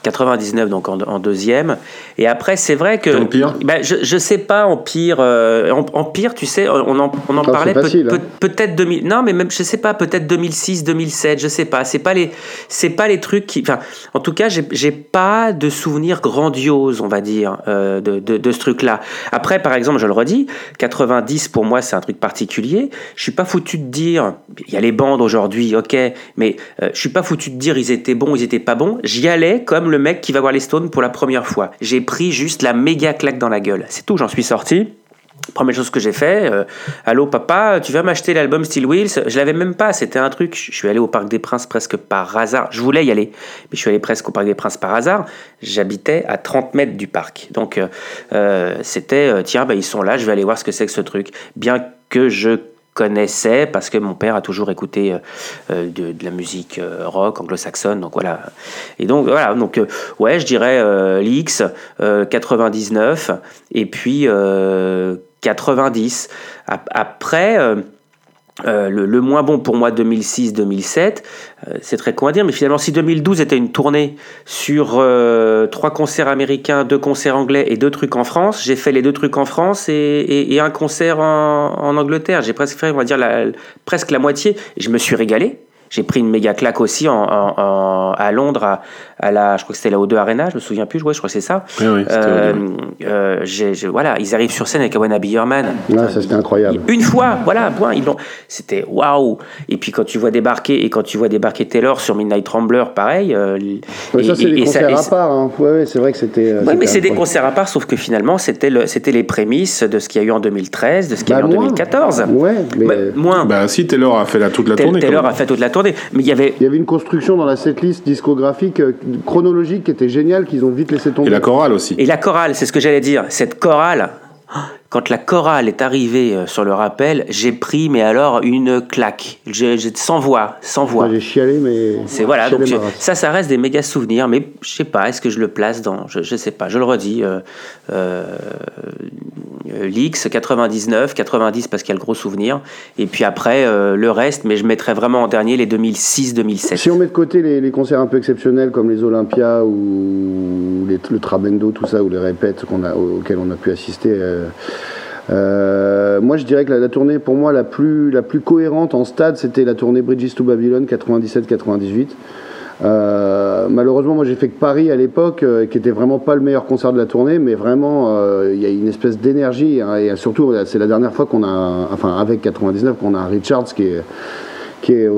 99 donc en, deuxième. Et après, c'est vrai que. Empire ben, je, je sais pas, Empire. Euh, Empire, tu sais, on en, on en ah, parlait hein. peut-être 2000. Non, mais même, je sais pas, peut-être 2006, 2007, je sais pas. C'est pas les, c'est pas les trucs qui. Enfin, en tout cas, j'ai pas de souvenirs grandioses, on va dire, euh, de, de, de, ce truc-là. Après, par exemple, je le redis, 90 pour moi, c'est un truc particulier. Je suis pas foutu de dire. Il y a les bandes aujourd'hui, ok, mais euh, je suis pas foutu de dire ils étaient bons, ils étaient pas bons. J'y allais comme le mec qui va voir les Stones pour la première fois. J'ai pris juste la méga claque dans la gueule. C'est tout, j'en suis sorti. Première chose que j'ai fait, euh, allô papa, tu vas m'acheter l'album Steel Wheels Je l'avais même pas, c'était un truc. Je suis allé au Parc des Princes presque par hasard. Je voulais y aller, mais je suis allé presque au Parc des Princes par hasard. J'habitais à 30 mètres du parc. Donc euh, euh, c'était, tiens, bah, ils sont là, je vais aller voir ce que c'est que ce truc. Bien que je connaissais parce que mon père a toujours écouté euh, euh, de, la musique euh, rock anglo-saxonne donc voilà et donc voilà donc ouais je dirais l'X 99 et puis 90. Après, euh, le, moins bon pour moi 2006-2007, euh, c'est très con à dire, mais finalement si 2012 était une tournée sur euh, trois concerts américains, deux concerts anglais et deux trucs en France, j'ai fait les deux trucs en France et, un concert en, Angleterre. J'ai presque fait, on va dire, presque la moitié. Et je me suis régalé. J'ai pris une méga claque aussi en, à Londres, à, la, je crois que c'était la O2 Arena, je me souviens plus, ouais, je crois que c'est ça. Oui, oui, euh, euh, voilà, ils arrivent sur scène avec Awana Bierman. Ouais, ça c'était incroyable. Une fois, voilà, point. Ils c'était waouh. Et puis quand tu vois débarquer et quand tu vois débarquer Taylor sur Midnight Rambler, pareil. Euh, et, ça c'est des concerts à part. Hein. Ouais, c'est vrai que c'était. oui, mais c'est des concerts à part, sauf que finalement c'était le, c'était les prémices de ce qu'il y a eu en 2013, de ce qu'il y a eu bah, en 2014. Ouais, mais bah, moins. Bah si Taylor a fait la, toute la tournée. Taylor a fait toute la tournée. Mais il y avait. Il y avait une construction dans la setlist discographique euh, chronologique qui était géniale qu'ils ont vite laissé tomber. Et la chorale aussi. Et la chorale, c'est ce que j'allais dire. Cette chorale, quand la chorale est arrivée euh, sur le rappel, j'ai pris, mais alors, une claque. J'ai, sans voix, sans voix. j'ai chialé, mais. C'est voilà, donc ça, ça reste des méga souvenirs, mais je sais pas, est-ce que je le place dans. Je, je sais pas, je le redis. Euh, euh, L'X 99, 90 parce qu'il y a le gros souvenir, et puis après euh, le reste, mais je mettrais vraiment en dernier les 2006-2007. Si on met de côté les, concerts un peu exceptionnels comme les Olympia ou le Trabendo, tout ça, ou les répètes qu'on a, auxquels on a pu assister. Euh, moi, je dirais que la, tournée, pour moi, la plus, la plus cohérente en stade, c'était la tournée Bridges to Babylon 97-98. Euh, malheureusement, moi j'ai fait que Paris à l'époque, euh, qui était vraiment pas le meilleur concert de la tournée, mais vraiment il y a une espèce d'énergie hein, et surtout c'est la dernière fois qu'on a, enfin avec 99, qu'on a Richards qui est qui est,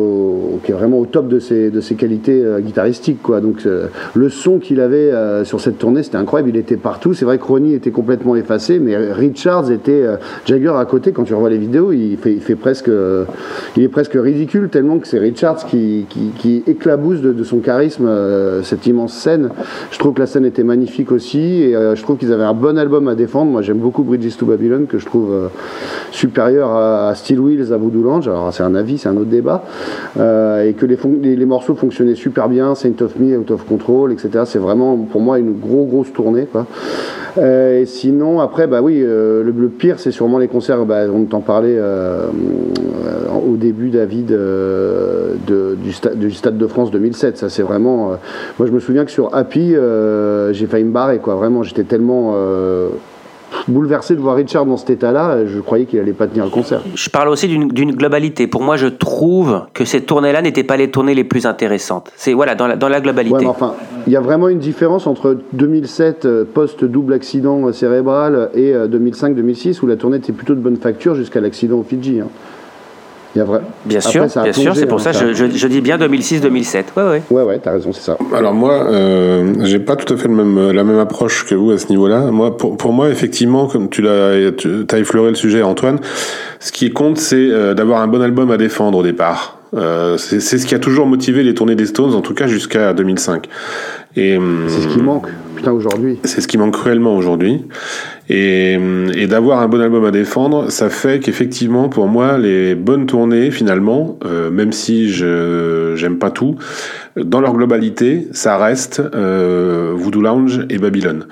qui est vraiment au top de ses, de ses qualités euh, guitaristiques. Quoi. Donc euh, le son qu'il avait euh, sur cette tournée, c'était incroyable. Il était partout. C'est vrai que Ronnie était complètement effacé, mais Richards était Jagger à côté. Quand tu revois les vidéos, il fait, il fait presque, il est presque ridicule tellement que c'est Richards qui, qui, qui éclabousse de, de, son charisme cette immense scène. Je trouve que la scène était magnifique aussi, et je trouve qu'ils avaient un bon album à défendre. Moi, j'aime beaucoup Bridges to Babylon, que je trouve supérieur à, Steel Wheels, à Voodoo Lounge. Alors c'est un avis, c'est un autre débat. Euh, et que les, morceaux fonctionnaient super bien, Saint of Me, Out of Control, etc. C'est vraiment pour moi une grosse grosse tournée. Euh, et sinon, après, bah oui, euh, le, pire, c'est sûrement les concerts. Bah, on t'en parlait au début, David, du, Stade de France 2007. Ça, c'est vraiment. moi, je me souviens que sur Happy, j'ai failli me barrer. Quoi. Vraiment, j'étais tellement bouleversé de voir Richard dans cet état-là. Je croyais qu'il allait pas tenir le concert. Je parle aussi d'une globalité. Pour moi, je trouve que ces tournées-là n'étaient pas les tournées les plus intéressantes. C'est voilà dans la, dans la globalité. Ouais, enfin, il y a vraiment une différence entre 2007 euh, post double accident cérébral et 2005-2006 euh, où la tournée était plutôt de bonne facture jusqu'à l'accident au Fidji. Hein. Bien sûr, bien sûr, c'est pour hein, ça que je, je, dis bien 2006-2007. Ouais, ouais. Ouais, ouais, t'as raison, c'est ça. Alors moi, euh, j'ai pas tout à fait le même, la même approche que vous à ce niveau-là. Moi, pour, pour moi, effectivement, comme tu l'as, tu as effleuré le sujet, Antoine, ce qui compte, c'est euh, d'avoir un bon album à défendre au départ. Euh, c'est ce qui a toujours motivé les tournées des Stones, en tout cas jusqu'à 2005. Et c'est ce qui manque, putain, aujourd'hui. C'est ce qui manque cruellement aujourd'hui. Et, et d'avoir un bon album à défendre, ça fait qu'effectivement, pour moi, les bonnes tournées, finalement, euh, même si je j'aime pas tout, dans leur globalité, ça reste euh, Voodoo Lounge et Babylone.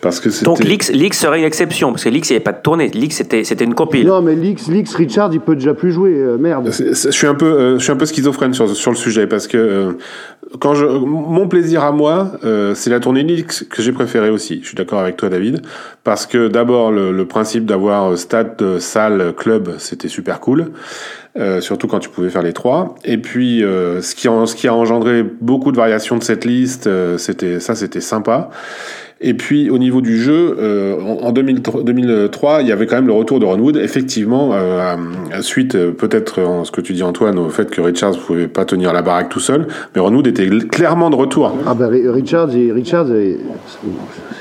Parce que Donc Lix, Lix serait une exception, parce que Lix, il n'y avait pas de tournée. Lix, c'était, c'était une compile. Non, mais Lix, Lix, Richard, il peut déjà plus jouer. Euh, merde. je, suis un peu, euh, je suis un peu schizophrène sur, sur le sujet, parce que euh, quand mon plaisir à moi, c'est la tournée Lix que j'ai préférée aussi. Je suis d'accord avec toi, David. Parce que d'abord, le, principe d'avoir stade, salle, club, c'était super cool. Euh, surtout quand tu pouvais faire les trois. Et puis, euh, ce, qui ce qui a engendré beaucoup de variations de cette liste, euh, c'était ça, c'était sympa. Et puis au niveau du jeu, euh, en 2003, il y avait quand même le retour de Ron Wood. Effectivement, euh, suite peut-être ce que tu dis Antoine au fait que Richards ne pouvait pas tenir la baraque tout seul, mais Ron Wood était clairement de retour. Ah ben Richards, Richards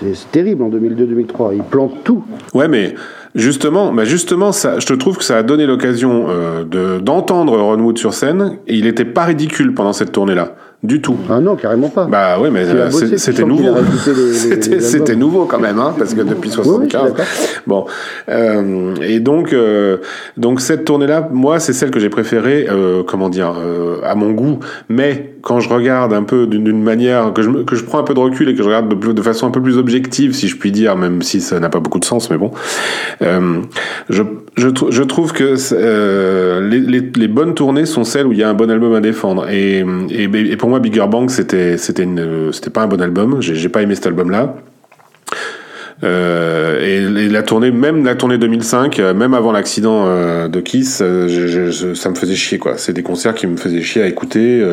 c'est terrible en 2002-2003. Il plante tout. Ouais, mais Justement, bah justement, ça, je te trouve que ça a donné l'occasion euh, de d'entendre Ron Wood sur scène et il était pas ridicule pendant cette tournée-là. Du tout. Ah non, carrément pas. Bah ouais, mais euh, c'était nouveau. C'était nouveau quand même, hein, parce que depuis 75. bon, euh, et donc, euh, donc cette tournée-là, moi, c'est celle que j'ai préférée, euh, comment dire, euh, à mon goût. Mais quand je regarde un peu d'une manière, que je, que je prends un peu de recul et que je regarde de, de, façon un peu plus objective, si je puis dire, même si ça n'a pas beaucoup de sens, mais bon, euh, je, je, je, trouve que euh, les, les, les, bonnes tournées sont celles où il y a un bon album à défendre. Et, et, et pour moi, Bigger Bang, c'était c'était pas un bon album. J'ai pas aimé cet album-là. Euh, et, la tournée, même la tournée 2005, euh, même avant l'accident euh, de Kiss, ça me faisait chier quoi. C'est des concerts qui me faisaient chier à écouter.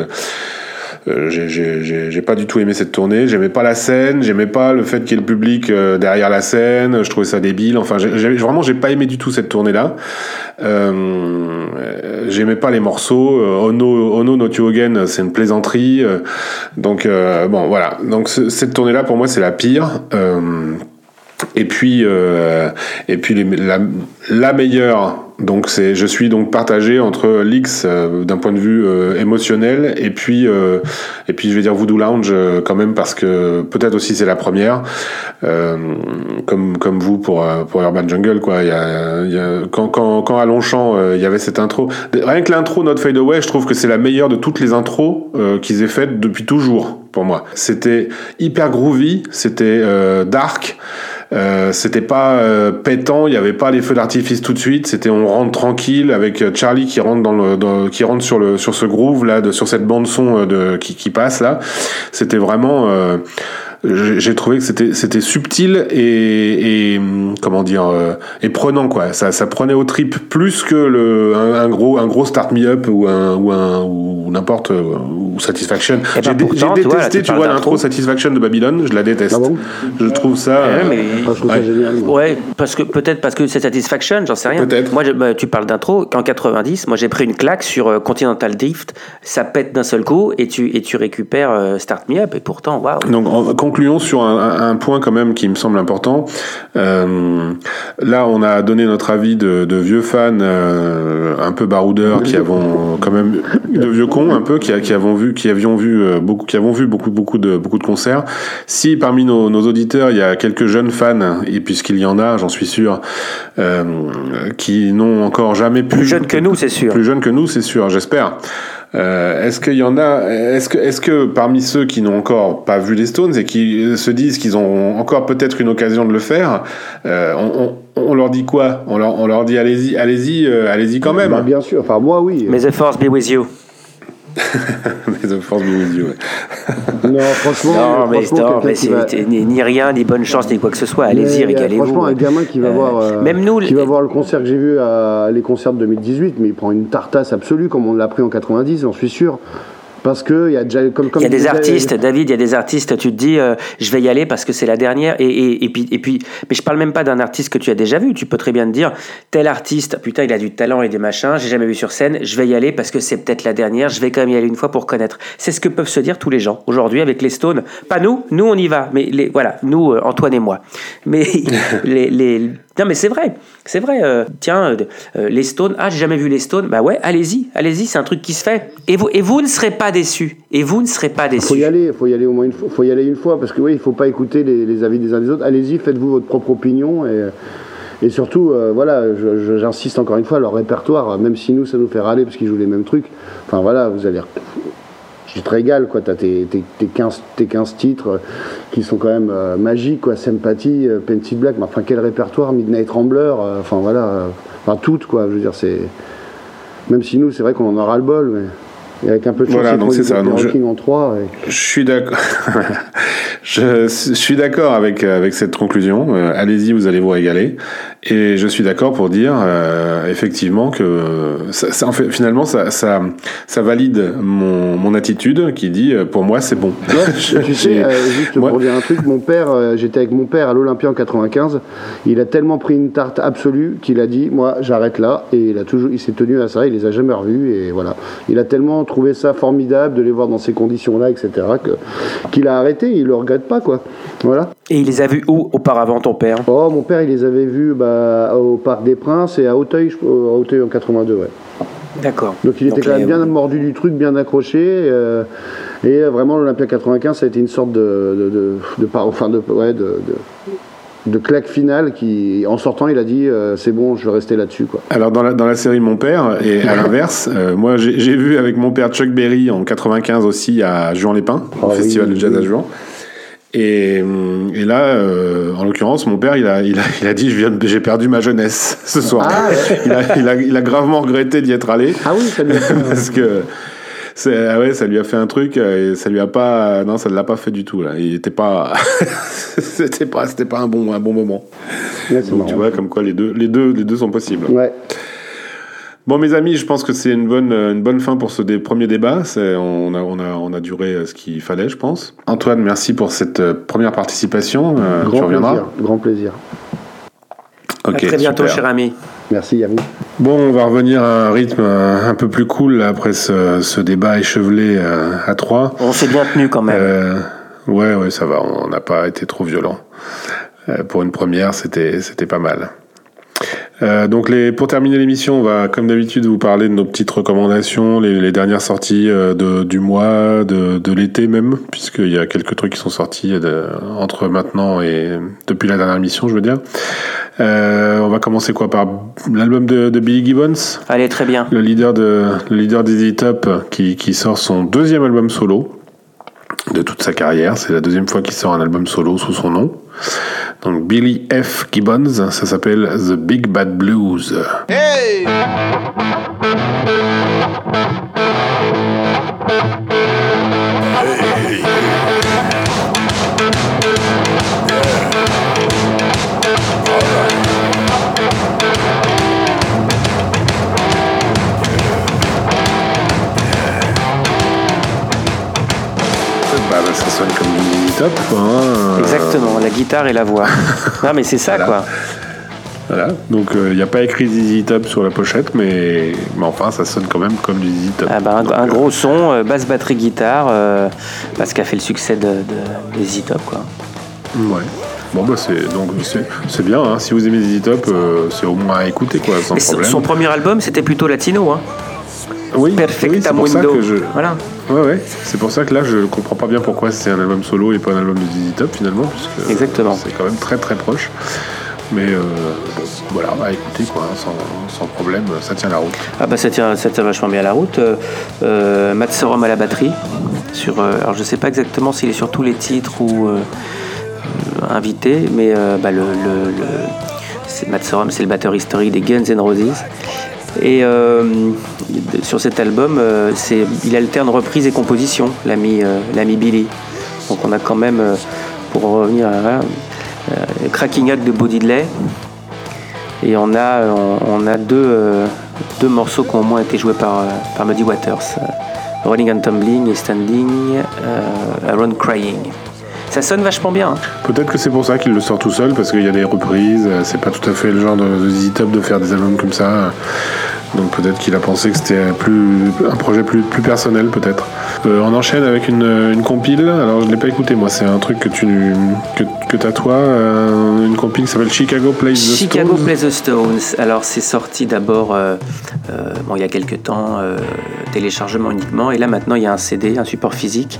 j'ai pas du tout aimé cette tournée. J'aimais pas la scène, j'aimais pas le fait qu'il y ait le public derrière la scène. Je trouvais ça débile. Enfin, vraiment, j'ai pas aimé du tout cette tournée-là. Euh, j'aimais pas les morceaux. Ono, Ono Not You Again, c'est une plaisanterie. donc bon, voilà. Donc cette tournée-là, pour moi, c'est la pire. Et puis, euh, et puis la, la, meilleure, donc c'est, je suis donc partagé entre l'X euh, d'un point de vue euh, émotionnel et puis, euh, et puis je vais dire Voodoo Lounge euh, quand même parce que peut-être aussi c'est la première, comme comme vous pour pour Urban Jungle quoi. Il y a, y a quand quand quand à Longchamp il y avait cette intro, rien que l'intro Not Fade Away, je trouve que c'est la meilleure de toutes les intros qu'ils aient faites depuis toujours pour moi. C'était hyper groovy, c'était dark. Euh, c'était pas euh, pétant, il y avait pas les feux d'artifice tout de suite. C'était on rentre tranquille avec euh, Charlie qui rentre dans le qui rentre sur le sur ce groove là, de, sur cette bande son de qui, qui passe là. C'était vraiment j'ai trouvé que c'était c'était subtil et, et, comment dire euh, et prenant quoi. Ça ça prenait au trip plus que le un, gros un gros start me up ou un ou un ou n'importe euh, ou satisfaction. Eh ben j'ai détesté tu vois, l'intro satisfaction de Babylone je la déteste. Ah je trouve ça ouais, mais... Euh, ouais. parce que peut-être parce que c'est satisfaction j'en sais rien. Peut-être. Moi bah, tu parles d'intro qu'en 90 moi j'ai pris une claque sur Continental Drift. Ça pète d'un seul coup et tu et tu récupères start me up et pourtant waouh. Donc concluons sur un, point quand même qui me semble important. Euh, là, on a donné notre avis de, vieux fans euh, un peu baroudeurs qui avons quand même de vieux cons un peu qui, qui avons vu qui avions vu euh, beaucoup qui avons vu beaucoup beaucoup de beaucoup de concerts. Si parmi nos, auditeurs il y a quelques jeunes fans et puisqu'il y en a, j'en suis sûr, qui n'ont encore jamais pu plus jeunes que nous, c'est sûr. Plus jeunes que nous, c'est sûr, j'espère. Euh, est-ce qu'il y en a Est-ce que, est-ce que parmi ceux qui n'ont encore pas vu les Stones et qui se disent qu'ils ont encore peut-être une occasion de le faire, euh, on, on, leur dit quoi? On leur, on leur dit allez-y, allez-y, euh, allez-y quand même. Bah, bien sûr. Enfin moi oui. May the force be with you. Mais of force non, franchement, non, mais, non, mais c'est ni, rien, ni bonne chance, ni quoi que ce soit. Allez-y, régalez-vous. Franchement, un gamin qui va euh, voir, euh, même nous, qui va voir le concert que j'ai vu à les concerts de 2018, mais il prend une tartasse absolue comme on l'a pris en 90, j'en suis sûr. Parce que il y a déjà comme, comme il y a des artistes, David, il y a des artistes. Tu te dis, euh, je vais y aller parce que c'est la dernière. Et, et, et, puis et puis, mais je parle même pas d'un artiste que tu as déjà vu. Tu peux très bien te dire, tel artiste, putain, il a du talent et des machins. J'ai jamais vu sur scène. Je vais y aller parce que c'est peut-être la dernière. Je vais quand même y aller une fois pour connaître. C'est ce que peuvent se dire tous les gens aujourd'hui avec les Stones. Pas nous, nous on y va. Mais les, voilà, nous, euh, Antoine et moi. Mais les, les non, mais c'est vrai, c'est vrai. Euh, tiens, euh, les Stones, ah, j'ai jamais vu les Stones. Bah ouais, allez-y, allez-y, c'est un truc qui se fait. Et vous, et vous ne serez pas déçus. Et vous ne serez pas déçus. Faut y aller, faut y aller au moins une fois. Faut y aller une fois parce que oui, il faut pas écouter les, avis des uns des autres. Allez-y, faites-vous votre propre opinion et. Et surtout, euh, voilà, j'insiste encore une fois, leur répertoire, même si nous, ça nous fait râler parce qu'ils jouent les mêmes trucs, enfin voilà, vous allez tu te régales, quoi. T'as tes, tes, tes, 15, tes 15 titres euh, qui sont quand même euh, magiques, quoi. Sympathie, euh, Painted Black, mais enfin, quel répertoire, Midnight Rambler, enfin voilà, enfin, toutes, quoi. Je veux dire, c'est. Même si nous, c'est vrai qu'on en aura le bol, mais. Et avec un peu de voilà, donc c'est ça. Donc je, en 3, je suis d'accord. je, je, suis d'accord avec avec cette conclusion. Allez-y, vous allez vous régaler. Et je suis d'accord pour dire euh, effectivement que ça, ça, en fait, finalement ça, ça, ça valide mon, mon, attitude qui dit euh, pour moi c'est bon. tu sais, euh, juste pour dire un truc, mon père, euh, j'étais avec mon père à l'Olympia en 95, il a tellement pris une tarte absolue qu'il a dit moi j'arrête là et il a toujours, il s'est tenu à ça, il les a jamais revus et voilà. Il a tellement trouvé ça formidable de les voir dans ces conditions-là, etc. que qu'il a arrêté, il le regrette pas quoi. Voilà. Et il les a vus où auparavant ton père? Oh mon père il les avait vus bah, au Parc des Princes et à Auteuil, à Auteuil en 82, ouais. D'accord. Donc il était quand même bien mordu du truc, bien accroché. Euh, et vraiment, l'Olympia 95, ça a été une sorte de. de, de, de enfin, de, ouais, de, de claque finale qui, en sortant, il a dit euh, c'est bon, je vais rester là-dessus. Quoi. Alors dans la, dans la série Mon Père, et à l'inverse, euh, moi j'ai j'ai vu avec mon père Chuck Berry en 95 aussi à Juan-les-Pins, au Ah Festival oui, de jazz à. Juan. Et, hum, et là, euh, en l'occurrence, mon père, il a, il a, il a dit je viens de- j'ai perdu ma jeunesse ce soir. Ah, ouais. il, a, il, a, il a gravement regretté d'y être allé. Ah oui, ça lui a fait, euh, parce que ah ouais ça lui a fait un truc euh, et ça lui a pas non ça ne l'a pas fait du tout là il était pas c'était pas c'était pas un bon un bon moment ouais, donc tu vois comme quoi les deux les deux les deux sont possibles Ouais. Bon mes amis je pense que c'est une bonne une bonne fin pour ce dé- premier débat on a on a on a duré euh, ce qu'il fallait je pense Antoine merci pour cette euh, première participation Euh, tu Grand reviendras plaisir. Grand plaisir. ok à très bientôt, super. cher ami. Merci à vous. Bon, on va revenir à un rythme euh, un peu plus cool après ce, ce débat échevelé euh, à trois. On s'est bien tenu quand même. Euh, ouais, ouais, ça va. On n'a pas été trop violent. Euh, pour une première, c'était c'était pas mal. Euh, donc les, pour terminer l'émission, on va comme d'habitude vous parler de nos petites recommandations, les, les dernières sorties euh, de, du mois, de, de l'été même, puisqu'il y a quelques trucs qui sont sortis de- entre maintenant et depuis la dernière émission, je veux dire. Euh, on va commencer quoi par l'album de, de Billy Gibbons? Allez, très bien. le leader de le leader d'Easy Top qui, qui sort son deuxième album solo de toute sa carrière. C'est la deuxième fois qu'il sort un album solo sous son nom. Donc Billy F. Gibbons, ça s'appelle The Big Bad Blues. Bah, quoi. hein. Exactement, la guitare et la voix. non, mais c'est ça, Voilà. quoi. Voilà. Donc il n'y a pas écrit Easy Top sur la pochette, mais, mais enfin ça sonne quand même comme du Easy Top. Ah bah, un, Donc, un euh, gros son, euh, basse, batterie, guitare, euh, parce qu'a fait le succès de, de, des Easy Top, quoi. Ouais. Bon bah c'est donc c'est bien. Hein. Si vous aimez Easy Top, euh, c'est au moins à écouter quoi, sans Mais son, problème. son premier album, c'était plutôt latino, hein. Oui, oui, Perfecta c'est pour ça que je. Voilà. Ouais ouais. C'est pour ça que là je comprends pas bien pourquoi c'est un album solo et pas un album de Easy Top finalement, puisque Exactement. c'est quand même très très proche. Mais euh, bon, voilà, à écouter quoi, hein, sans, sans problème, ça tient la route. Ah bah ça tient, ça tient vachement bien la route. Euh, euh, Matt Sorum à la batterie. Sur, euh, alors je sais pas exactement s'il est sur tous les titres ou invité, mais bah, le, le, le- c'est Matt Sorum, c'est le batteur historique des Guns N' Roses. Et euh, sur cet album, euh, il alterne reprise et composition, l'ami, euh, l'ami Billy. Donc on a quand même, pour revenir à euh, Cracking Hack de Body Delay, et on a, deux, morceaux qui ont au moins été joués par, Muddy Waters. Rolling and Tumbling et Standing euh, Around Crying. Ça sonne vachement bien. hein. Peut-être que c'est pour ça qu'il le sort tout seul, parce qu'il y a des reprises, euh, c'est pas tout à fait le genre de, de Easy Top de faire des albums comme ça. Donc peut-être qu'il a pensé que c'était plus, un projet plus, plus personnel, peut-être. Euh, on enchaîne avec une, une compile, alors je l'ai pas écouté moi, c'est un truc que tu que, que t'as toi, euh, une compile qui s'appelle Chicago Plays the Chicago Stones. Plays the Stones. Alors c'est sorti d'abord euh, bon, il y a quelques temps, téléchargement uniquement, et là maintenant il y a un CD, un support physique.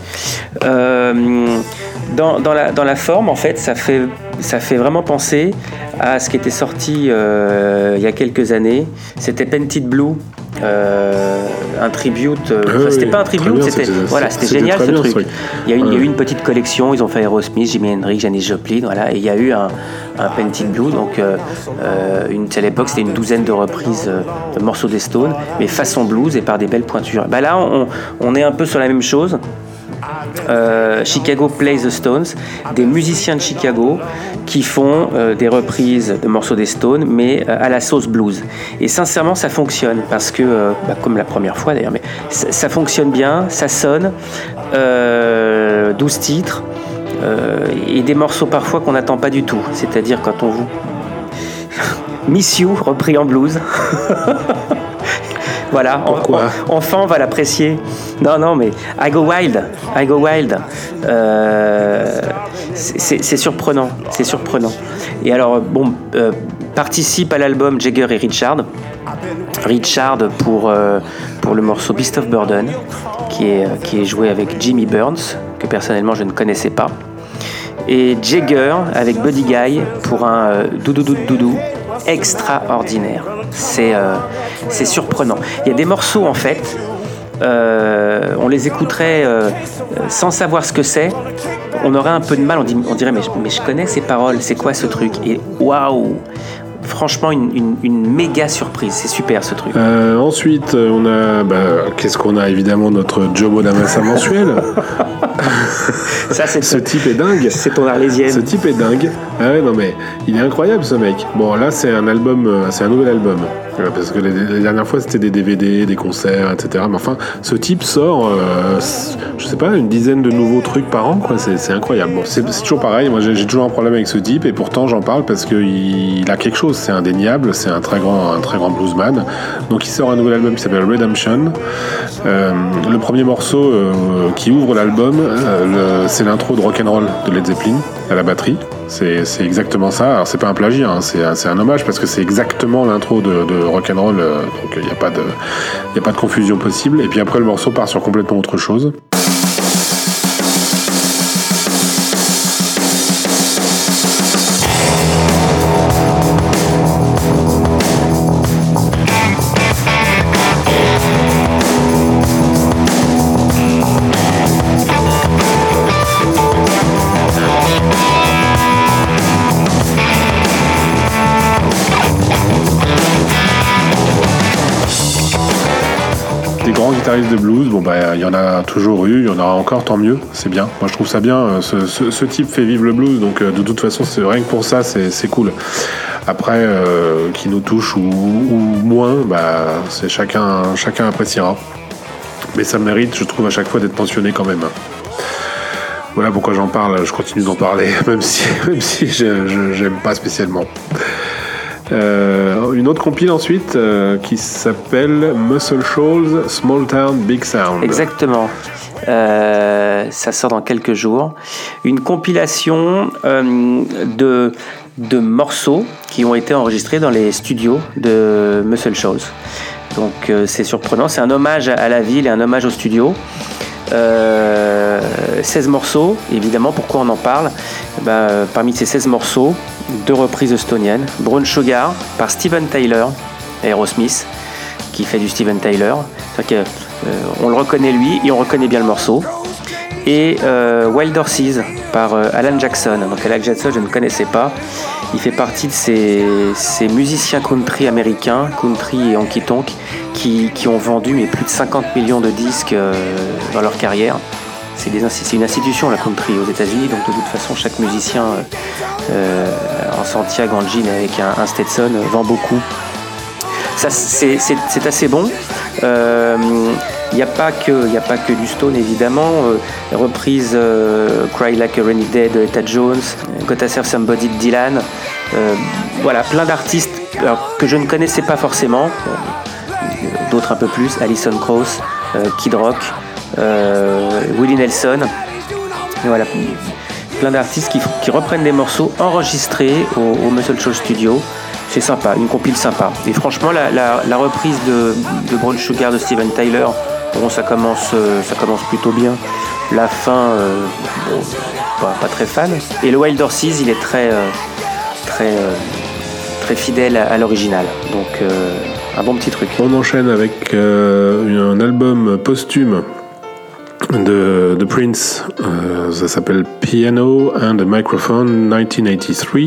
Dans, dans la, dans la forme, en fait, ça fait, ça fait vraiment penser à ce qui était sorti euh, il y a quelques années. C'était Painted Blue. euh, un tribute, euh, Ah oui, c'était pas un tribute, c'était voilà, c'était génial ce bien, truc. ce truc. Il y, a eu, il y a Ouais. eu une petite collection, ils ont fait Aerosmith, Jimi Hendrix, Janis Joplin, voilà, et il y a eu un, un Painted Blue, donc une, à l'époque c'était une douzaine de reprises de morceaux des Stones, mais façon blues et par des belles pointures. Bah là, on, on est un peu sur la même chose. Euh, Chicago Plays the Stones, des musiciens de Chicago qui font euh, des reprises de morceaux des Stones, mais euh, à la sauce blues. Et sincèrement, ça fonctionne parce que, bah, comme la première fois d'ailleurs, mais ça, ça fonctionne bien, ça sonne. Euh, 12 titres et des morceaux parfois qu'on n'attend pas du tout. C'est-à-dire quand on vous. Miss You, repris en blues. Voilà, enfin on va l'apprécier. Non, non, mais I Go Wild, I Go Wild, euh, c'est surprenant, c'est surprenant. Et alors, bon, euh, participe à l'album Jagger et Richard. Richard pour, euh, pour le morceau Beast of Burden, qui est, qui est joué avec Jimmy Burns, que personnellement je ne connaissais pas. et Jagger avec Buddy Guy pour un euh, doudou doudou doudou extraordinaire. C'est euh, c'est surprenant. Il y a des morceaux en fait, euh, on les écouterait euh, sans savoir ce que c'est. On aurait un peu de mal, on, dirait mais, mais je connais ces paroles, c'est quoi ce truc? Et waouh Franchement, une, une- une méga surprise, c'est super ce truc. Euh, ensuite, euh, on a. bah, Qu'est-ce qu'on a Évidemment, notre Joe Bonamassa mensuel. Ça, c'est Ce type est dingue. c'est ton arlésienne. Ce type est dingue. Ah ouais, non mais il est incroyable ce mec. Bon là c'est un album, euh, c'est un nouvel album. Parce que les, les dernières fois c'était des DVD, des concerts, etc. Mais enfin, ce type sort, euh, je sais pas, une dizaine de nouveaux trucs par an, quoi. C'est incroyable. Bon, c'est toujours pareil. Moi j'ai j'ai toujours un problème avec ce type et pourtant j'en parle parce qu'il il a quelque chose. C'est indéniable. C'est un très grand, un très grand bluesman. Donc il sort un nouvel album qui s'appelle Redemption. Euh, le premier morceau euh, qui ouvre l'album, euh, c'est l'intro de Rock'n'Roll de Led Zeppelin à la batterie. C'est exactement ça. Alors c'est pas un plagiat, hein, c'est un, hommage parce que c'est exactement l'intro de, de Rock'n'Roll. donc il n'y a pas de confusion possible. Et puis après le morceau part sur complètement autre chose. De blues, bon bah il y en a toujours eu, il y en aura encore, tant mieux, c'est bien. Moi je trouve ça bien. euh, Ce, type fait vivre le blues, donc euh, de toute façon c'est rien que pour ça c'est cool. Après, euh, qui nous touche ou, moins, bah c'est chacun chacun appréciera. Mais ça mérite, je trouve à chaque fois d'être mentionné quand même. Voilà pourquoi j'en parle, je continue d'en parler, même si, même si j'aime pas spécialement. Euh, une autre compile ensuite euh, qui s'appelle Muscle Shoals Small Town Big Sound. Exactement. Euh, ça sort dans quelques jours. Une compilation de, de morceaux qui ont été enregistrés dans les studios de Muscle Shoals. Donc c'est surprenant, c'est un hommage à la ville et un hommage au studio. Euh, 16 morceaux, évidemment, pourquoi on en parle? Eh ben, euh, Parmi ces 16 morceaux, deux reprises estoniennes. Brown Sugar par Steven Tyler, Aerosmith, qui fait du Steven Tyler. Euh, on le reconnaît lui et on reconnaît bien le morceau. Et euh, Wild Horses par euh, Alan Jackson. Donc Alan Jackson, je ne connaissais pas. Il fait partie de ces, musiciens country américains, country et honky tonk, qui, qui ont vendu mais plus de 50 millions de disques euh, dans leur carrière. C'est une institution la country aux États-Unis, donc de toute façon chaque musicien euh, euh, en Santiago en jean avec un, Stetson vend beaucoup. C'est assez bon. Il n'y a, pas que- du Stone, évidemment. Euh, reprise euh, Cry Like a Rainy Day de Etta Jones, Gotta Serve Somebody Dylan. Euh, voilà, plein d'artistes que je ne connaissais pas forcément. D'autres un peu plus. Alison Krauss, Kid Rock, Willie Nelson. Voilà, plein d'artistes qui, reprennent des morceaux enregistrés au, Muscle Shoals Studio. C'est sympa, une compile sympa. Et franchement, la reprise de, de Brown Sugar de Steven Tyler, bon, ça commence, euh, ça commence plutôt bien. La fin, euh, bon, pas, très fan. Et le Wild Horses, il est très, euh, très, très fidèle à, l'original. Donc, un bon petit truc. On enchaîne avec un album posthume de, Prince. Euh, ça s'appelle Piano and a Microphone 1983.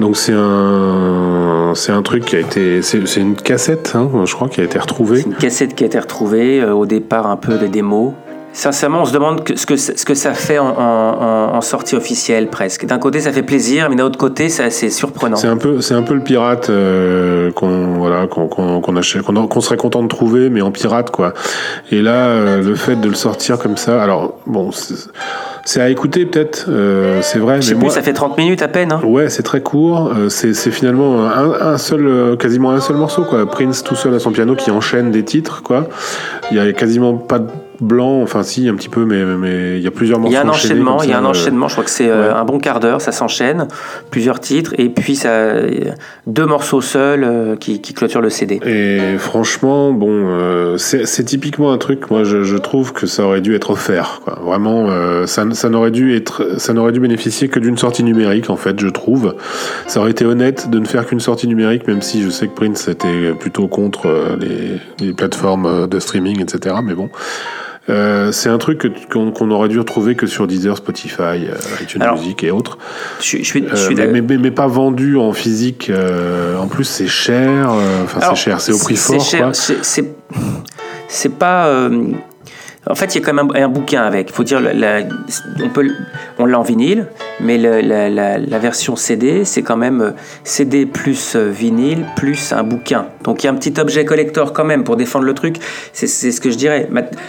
Donc c'est un c'est un truc qui a été c'est une cassette, hein, je crois, qui a été retrouvée. Une cassette qui a été retrouvée, euh, au départ un peu des démos. Sincèrement, on se demande ce, que, ce que ça fait en, en- en sortie officielle presque. D'un côté, ça fait plaisir, mais d'un autre côté, c'est assez surprenant. C'est un peu, c'est un peu le pirate euh, qu'on voilà qu'on qu'on serait content de trouver, mais en pirate quoi. Et là, euh, le fait de le sortir comme ça, alors bon, c'est à écouter peut-être, euh, c'est vrai, Je sais mais plus, moi, ça fait 30 minutes à peine. hein. Ouais, c'est très court. euh, c'est finalement un, un seul, quasiment un seul morceau, quoi. Prince tout seul à son piano qui enchaîne des titres, quoi. Il y a quasiment pas de blanc, enfin si, un petit peu, mais mais il y a plusieurs morceaux. Il y a un enchaînement, il y a un enchaînement, je crois que c'est euh, ouais. un bon quart d'heure, ça s'enchaîne, plusieurs titres, et puis ça, deux morceaux seuls euh, qui, qui clôturent le CD. Et franchement, bon, euh, c'est typiquement un truc. Moi, je, je trouve que ça aurait dû être offert. Quoi. Vraiment, ça, ça n'aurait dû être, ça n'aurait dû bénéficier que d'une sortie numérique. En fait, je trouve. Ça aurait été honnête de ne faire qu'une sortie numérique, même si je sais que Prince était plutôt contre les, les plateformes de streaming, etc. Mais bon. Euh, c'est un truc qu'on aurait dû retrouver que sur Deezer, Spotify, euh, iTunes Alors, Music et autres. Je, je je Euh, mais, mais, pas vendu en physique. en plus, c'est cher. Enfin, c'est cher. C'est au prix fort. c'est pas. En fait, il y a quand même un, un bouquin avec. Il faut dire, la- la- on peut, on l'a en vinyle, mais la, version CD, c'est quand même euh, CD plus euh, vinyle plus un bouquin. Donc il y a un petit objet collector quand même pour défendre le truc. C'est ce que je dirais.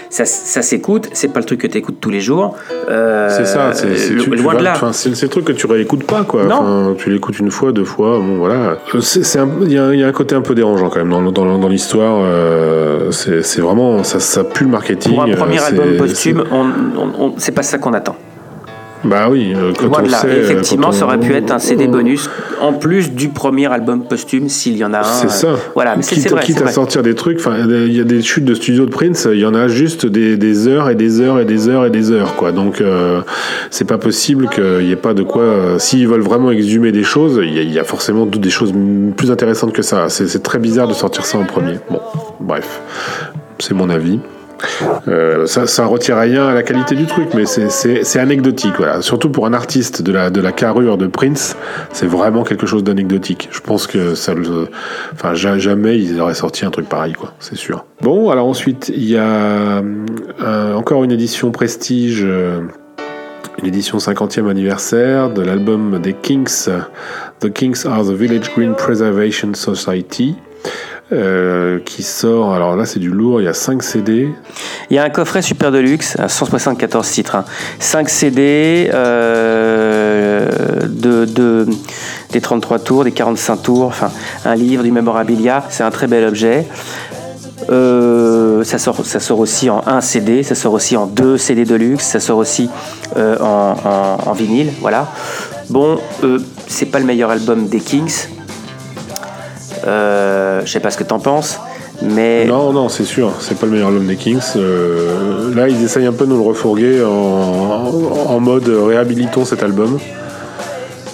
Ça, ça s'écoute. C'est pas le truc que tu écoutes tous les jours. Euh, C'est ça, c'est loin de là. c'est le truc que tu réécoutes pas, quoi. Non. Enfin, tu l'écoutes une fois, deux fois, bon voilà. Il y, a- il y a un côté un peu dérangeant quand même dans, dans, dans l'histoire. euh, c'est vraiment, ça, ça pue le marketing. Pour un premier album posthume, c'est pas ça qu'on attend. Bah oui, euh, quand Loin on sait, Et euh, effectivement, quand ça aurait pu être un CD on- bonus en plus du premier album posthume s'il y en a un. C'est ça. Euh, Voilà, mais c'est quitte, vrai. quitte à vrai. sortir des trucs, il y a des chutes de studio de Prince, il y en a juste des, des heures et des heures et des heures et des heures, quoi. Donc, euh, c'est pas possible qu'il n'y ait pas de quoi. euh, S'ils veulent vraiment exhumer des choses, il y, a- il y a forcément des choses plus intéressantes que ça. C'est très bizarre de sortir ça en premier. Bon, bref, c'est mon avis. Euh, ça, ça retire rien à la qualité du truc, mais c'est- anecdotique, voilà. Surtout pour un artiste de la, de carrure de Prince, c'est vraiment quelque chose d'anecdotique. Je pense que jamais ils auraient sorti un truc pareil, c'est sûr. Bon, alors ensuite, il y a euh, encore une édition prestige, euh, une édition 50e anniversaire de l'album des Kings, The Kings are the Village Green Preservation Society. Euh, qui sort, alors là c'est du lourd, il y a 5 CD, Il y a un coffret super deluxe à 174 titres. hein. 5 CD, euh, de, de- des 33 tours, des 45 tours, enfin un livre, du mémorabilia. C'est un très bel objet. Euh, ça, sort, aussi en 1 CD, ça sort aussi en 2 CD de luxe, ça sort aussi euh, en vinyle, voilà. Bon, euh, c'est pas le meilleur album des Kings. Je sais pas ce que t'en penses, mais Non, non, c'est sûr, c'est pas le meilleur album des Kings. Euh, là, ils essayent un peu de nous le refourguer en, en mode réhabilitons cet album.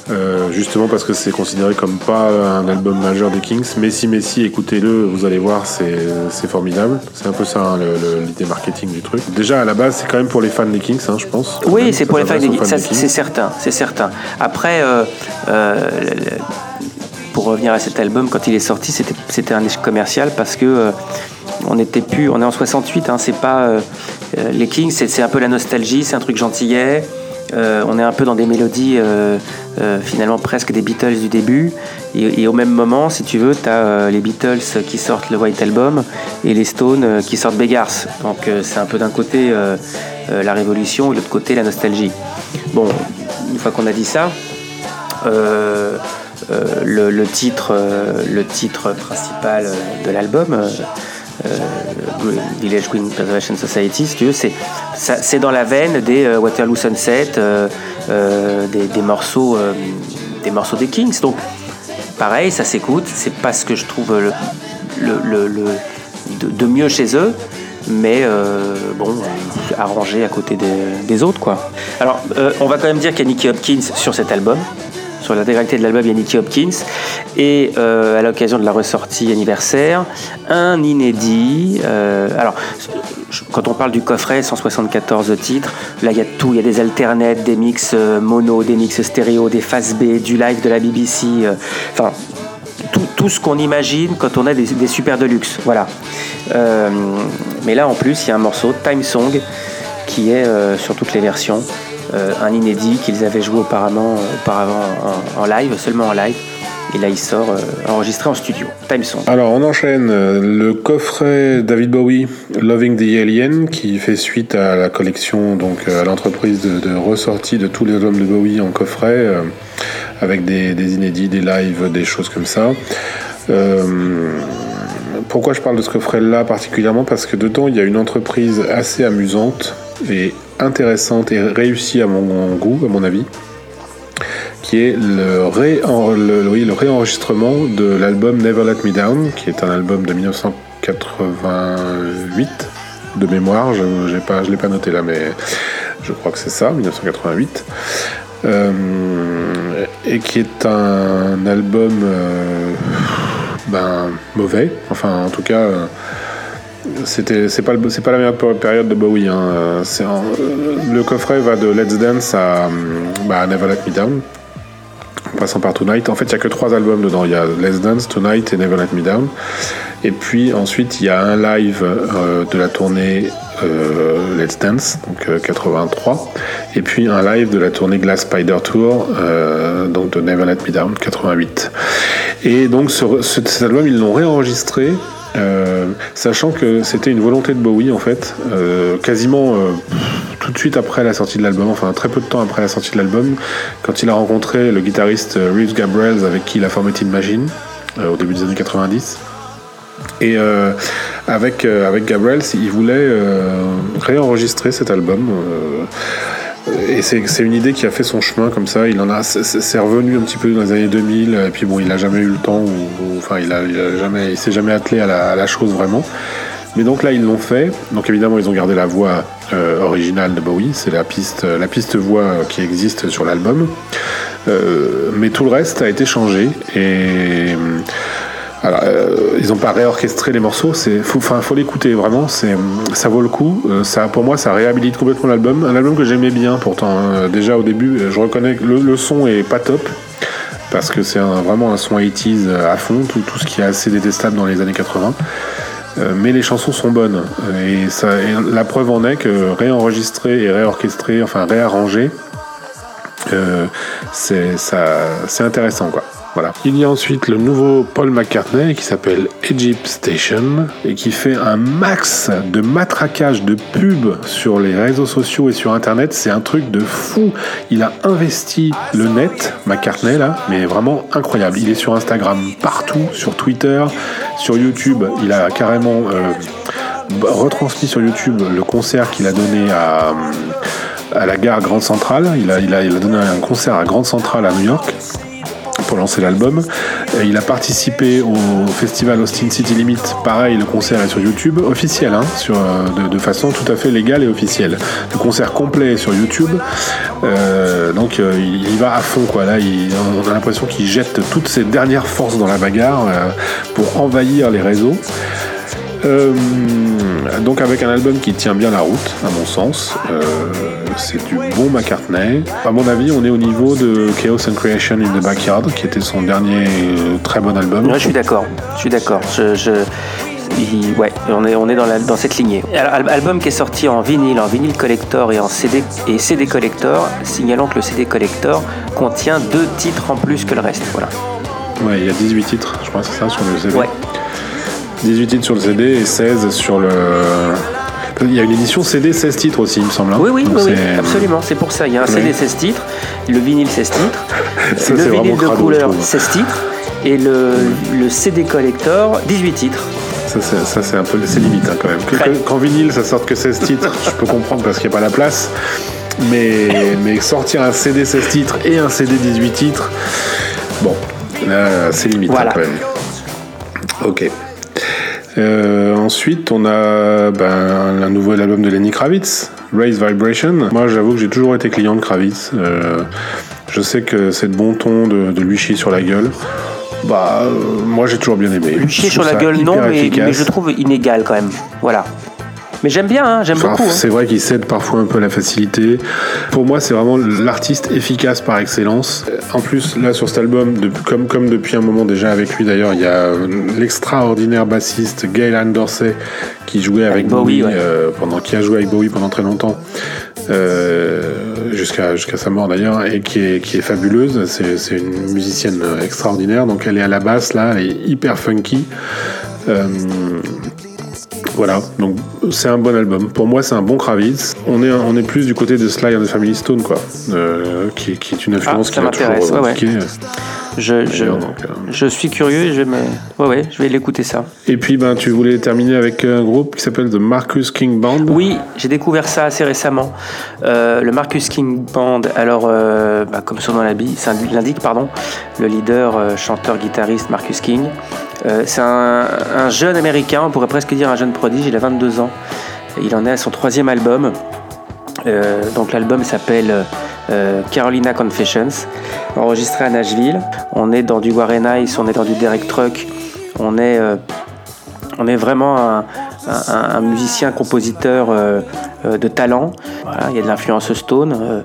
Euh, justement parce que c'est considéré comme pas un album majeur des Kings. Messi, Messi, écoutez-le, vous allez voir, c'est formidable. C'est un peu ça hein, l'idée marketing du truc. Déjà à la base, c'est quand même pour les fans des Kings, hein, je pense. Oui, c'est pour les fans des ça, c'est certain, c'est certain. Après, euh, pour revenir à cet album, quand il est sorti, c'était un échec commercial parce que euh, on plus, on est en 68, hein, c'est pas euh, euh, les Kings, c'est un peu la nostalgie, c'est un truc gentillet. On est un peu dans des mélodies finalement presque des Beatles du début. Et, au même moment, si tu veux, tu as les Beatles qui sortent le White Album et les Stones qui sortent Beggars. Donc c'est un peu d'un côté la révolution et de l'autre côté la nostalgie. Bon, une fois qu'on a dit ça, le, le titre, euh, le titre principal euh, de l'album, euh, euh, Village Green Preservation Society, c'est, dans la veine des euh, Waterloo Sunset, euh, euh, des, morceaux, euh, des morceaux des Kings. Donc, pareil, ça s'écoute. C'est pas ce que je trouve de, mieux chez eux, mais euh, bon, arrangé à côté des, des autres, quoi. Alors, euh, on va quand même dire qu'il y a Nicky Hopkins sur cet album. Sur l'intégralité de l'album, il y a Nicky Hopkins. Et euh, à l'occasion de la ressortie anniversaire, un inédit. euh, alors, quand on parle du coffret, 174 titres, là il y a tout. Il y a des alternates, des mix euh, mono, des mix stéréo, des faces B, du live de la BBC. Enfin, tout, ce qu'on imagine quand on a des, des super deluxe. Voilà. Euh, mais là, en plus, il y a un morceau, Time Song, qui est sur toutes les versions. Euh, un inédit qu'ils avaient joué auparavant, auparavant en, live, seulement en live. Et là, il sort euh, enregistré en studio. Time Song. Alors on enchaîne euh, le coffret David Bowie Loving the Alien qui fait suite à la collection donc à l'entreprise de, de ressortie de tous les albums de Bowie en coffret avec des, inédits, des lives, des choses comme ça. Pourquoi je parle de ce coffret-là particulièrement? Parce que dedans, il y a une entreprise assez amusante et intéressante et réussie à mon goût, à mon avis, qui est le, réenregistrement de l'album Never Let Me Down, qui est un album de 1988 de mémoire. Je ne l'ai pas noté là, mais je crois que c'est ça, 1988. Euh, et qui est un album euh, ben, mauvais. Enfin, en tout cas, euh, c'était c'est pas c'est pas la meilleure période de Bowie. Hein. le coffret va de Let's Dance à bah, Never Let Me Down, en passant par Tonight. En fait, il n'y a que trois albums dedans. Il y a Let's Dance, Tonight et Never Let Me Down. Et puis ensuite, il y a un live de la tournée euh, Let's Dance, donc 83, euh, et puis un live de la tournée Glass Spider Tour, euh, donc de Never Let Me Down, 88. Et donc cet album, ils l'ont réenregistré sachant que c'était une volonté de Bowie en fait, quasiment tout de suite après la sortie de l'album, enfin très peu de temps après la sortie de l'album, quand il a rencontré le guitariste Reeves Gabriels avec qui il a formé Tin Machine au début des années 90. Et euh, avec, euh, avec Gabriel, il voulait euh, réenregistrer cet album. Et c'est une idée qui a fait son chemin comme ça. Il en a, c'est revenu un petit peu dans les années 2000. Et puis bon, il n'a jamais eu le temps, ou, enfin, il a, jamais, il s'est jamais attelé à la, chose vraiment. Mais donc là, ils l'ont fait. Donc évidemment, ils ont gardé la voix originale de Bowie. C'est la piste, la piste voix qui existe sur l'album. mais tout le reste a été changé. Et alors, euh, ils n'ont pas réorchestré les morceaux, c'est faut, faut l'écouter vraiment, c'est ça vaut le coup. Euh, ça, pour moi, ça réhabilite complètement l'album. Un album que j'aimais bien pourtant. Hein. Déjà au début, je reconnais que le, son est pas top parce que c'est vraiment un son 80s à fond, tout, tout, ce qui est assez détestable dans les années 80. Euh, mais les chansons sont bonnes et, ça, la preuve en est que réenregistrer et réorchestrer, enfin réarranger, c'est intéressant quoi. Il y a ensuite le nouveau Paul McCartney qui s'appelle Egypt Station et qui fait un max de matraquage de pubs sur les réseaux sociaux et sur internet. C'est un truc de fou. Il a investi le net, McCartney là, mais vraiment incroyable. Il est sur Instagram partout, sur Twitter, sur YouTube. Il a carrément euh, retransmis sur YouTube le concert qu'il a donné à la gare Grande Centrale. Il a donné un concert à Grande Centrale à New York pour lancer l'album. Il a participé au festival Austin City Limit. Pareil, le concert est sur YouTube, officiel, hein, sur, euh, de, façon tout à fait légale et officielle. Le concert complet est sur YouTube. Euh, donc euh, il y va à fond, quoi. Là, on a l'impression qu'il jette toutes ses dernières forces dans la bagarre pour envahir les réseaux. Euh, donc avec un album qui tient bien la route, à mon sens. Euh, c'est du bon McCartney. À mon avis, on est au niveau de Chaos and Creation in the Backyard, qui était son dernier euh, très bon album. je suis d'accord. Je suis d'accord. Je, ouais, on est, on est dans, la, dans cette lignée. Album qui est sorti en vinyle, en vinyle collector et en CD et CD collector, signalant que le CD collector contient deux titres en plus que le reste. Voilà. Ouais, il y a 18 titres, je crois, c'est ça, sur le CD. Ouais. 18 titres sur le CD et 16 sur le. Il y a une édition CD 16 titres aussi, il me semble. Hein. Oui, oui, oui, absolument. C'est pour ça. Il y a un CD 16 titres, le vinyle 16 titres, le vinyle de couleur 16 titres et le, le, CD collector 18 titres. Ça, c'est un peu. C'est limite hein, quand même. quand vinyle, ça sort que 16 titres, je peux comprendre parce qu'il n'y a pas la place. Mais, mais sortir un CD 16 titres et un CD 18 titres, bon, là, c'est limite hein, quand même. Ok. Euh, ensuite, on a ben, un nouvel album de Lenny Kravitz, Raise Vibration. Moi, j'avoue que j'ai toujours été client de Kravitz. Euh, je sais que c'est de bon ton de, lui chier sur la gueule. Bah, euh, moi j'ai toujours bien aimé. Lui chier sur la gueule, non, mais, mais, je trouve inégal quand même. Voilà. Mais j'aime bien, hein, j'aime beaucoup. Hein. C'est vrai qu'il cède parfois un peu la facilité. Pour moi, c'est vraiment l'artiste efficace par excellence. En plus, là, sur cet album, comme, comme depuis un moment déjà avec lui d'ailleurs, il y a l'extraordinaire bassiste Gail Dorsey qui jouait avec, Bowie, euh, pendant, qui a joué avec Bowie pendant très longtemps. Euh, jusqu'à jusqu'à sa mort d'ailleurs et qui est, qui est fabuleuse c'est une musicienne extraordinaire donc elle est à la basse là elle est hyper funky euh, voilà, donc c'est un bon album. Pour moi, c'est un bon Kravitz. On est, on est plus du côté de Sly and the Family Stone, quoi, euh, qui, qui, est une influence ah, qui ouais, Je, je, D'ailleurs, donc, euh, je suis curieux et je vais me. Ouais, ouais, je vais l'écouter ça. Et puis, ben, tu voulais terminer avec un groupe qui s'appelle The Marcus King Band. Oui, j'ai découvert ça assez récemment. Euh, le Marcus King Band, alors, euh, bah, comme son nom l'indique, pardon, le leader, chanteur, guitariste Marcus King. Euh, c'est un, un jeune américain, on pourrait presque dire un jeune prodige, il a 22 ans. Il en est à son troisième album. Euh, donc l'album s'appelle euh, Carolina Confessions, enregistré à Nashville. On est dans du Warren Ice, on est dans du Derek Truck, on est, vraiment un, musicien, compositeur de talent. Il y a de l'influence Stone.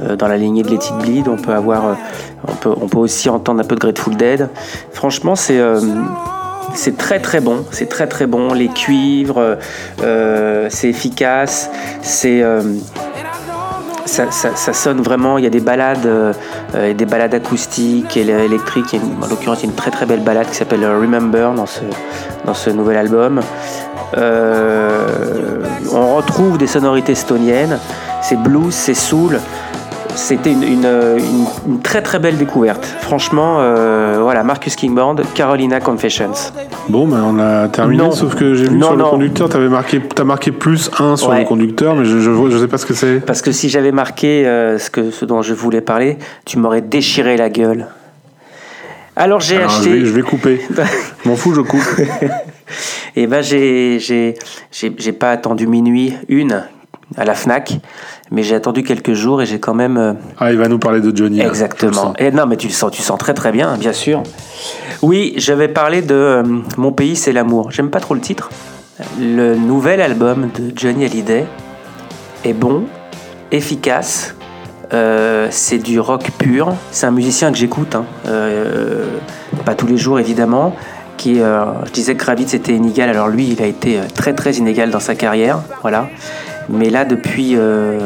Euh, dans la lignée de Let It Bleed, on peut avoir, euh, on peut, aussi entendre un peu de Grateful Dead. Franchement, c'est euh, c'est très très bon, c'est très très bon. Les cuivres, c'est efficace, c'est ça, sonne vraiment. Il y a des balades, euh, des balades acoustiques et électriques. En l'occurrence, il y a une très très belle balade qui s'appelle Remember dans ce dans ce nouvel album. On retrouve des sonorités stoniennes. C'est blues, c'est soul. C'était une, une- une- une très très belle découverte. Franchement, euh, voilà, Marcus King Band, Carolina Confessions. Bon, ben, on a terminé, Non. sauf que j'ai vu Non, sur le conducteur, tu marqué, as marqué plus 1 sur Ouais. le conducteur, mais je, je sais pas ce que c'est. Parce que si j'avais marqué euh, ce, que, ce dont je voulais parler, tu m'aurais déchiré la gueule. Alors j'ai Alors, je, acheté. vais, je vais couper. M'en fous, je coupe. Et ben j'ai j'ai j'ai j'ai pas attendu minuit une à la Fnac, mais j'ai attendu quelques jours et j'ai quand même euh, Ah, il va nous parler de Johnny. exactement. Et non mais tu le sens tu sens très très bien bien sûr. Oui, je vais parler de euh, Mon pays c'est l'amour. J'aime pas trop le titre. Le nouvel album de Johnny Hallyday est bon, efficace. euh, c'est du rock pur. C'est un musicien que j'écoute, hein. Euh, pas tous les jours évidemment. Qui, je disais que Kravitz était inégal, alors lui, il a été très très inégal dans sa carrière, voilà. Mais là, depuis, euh,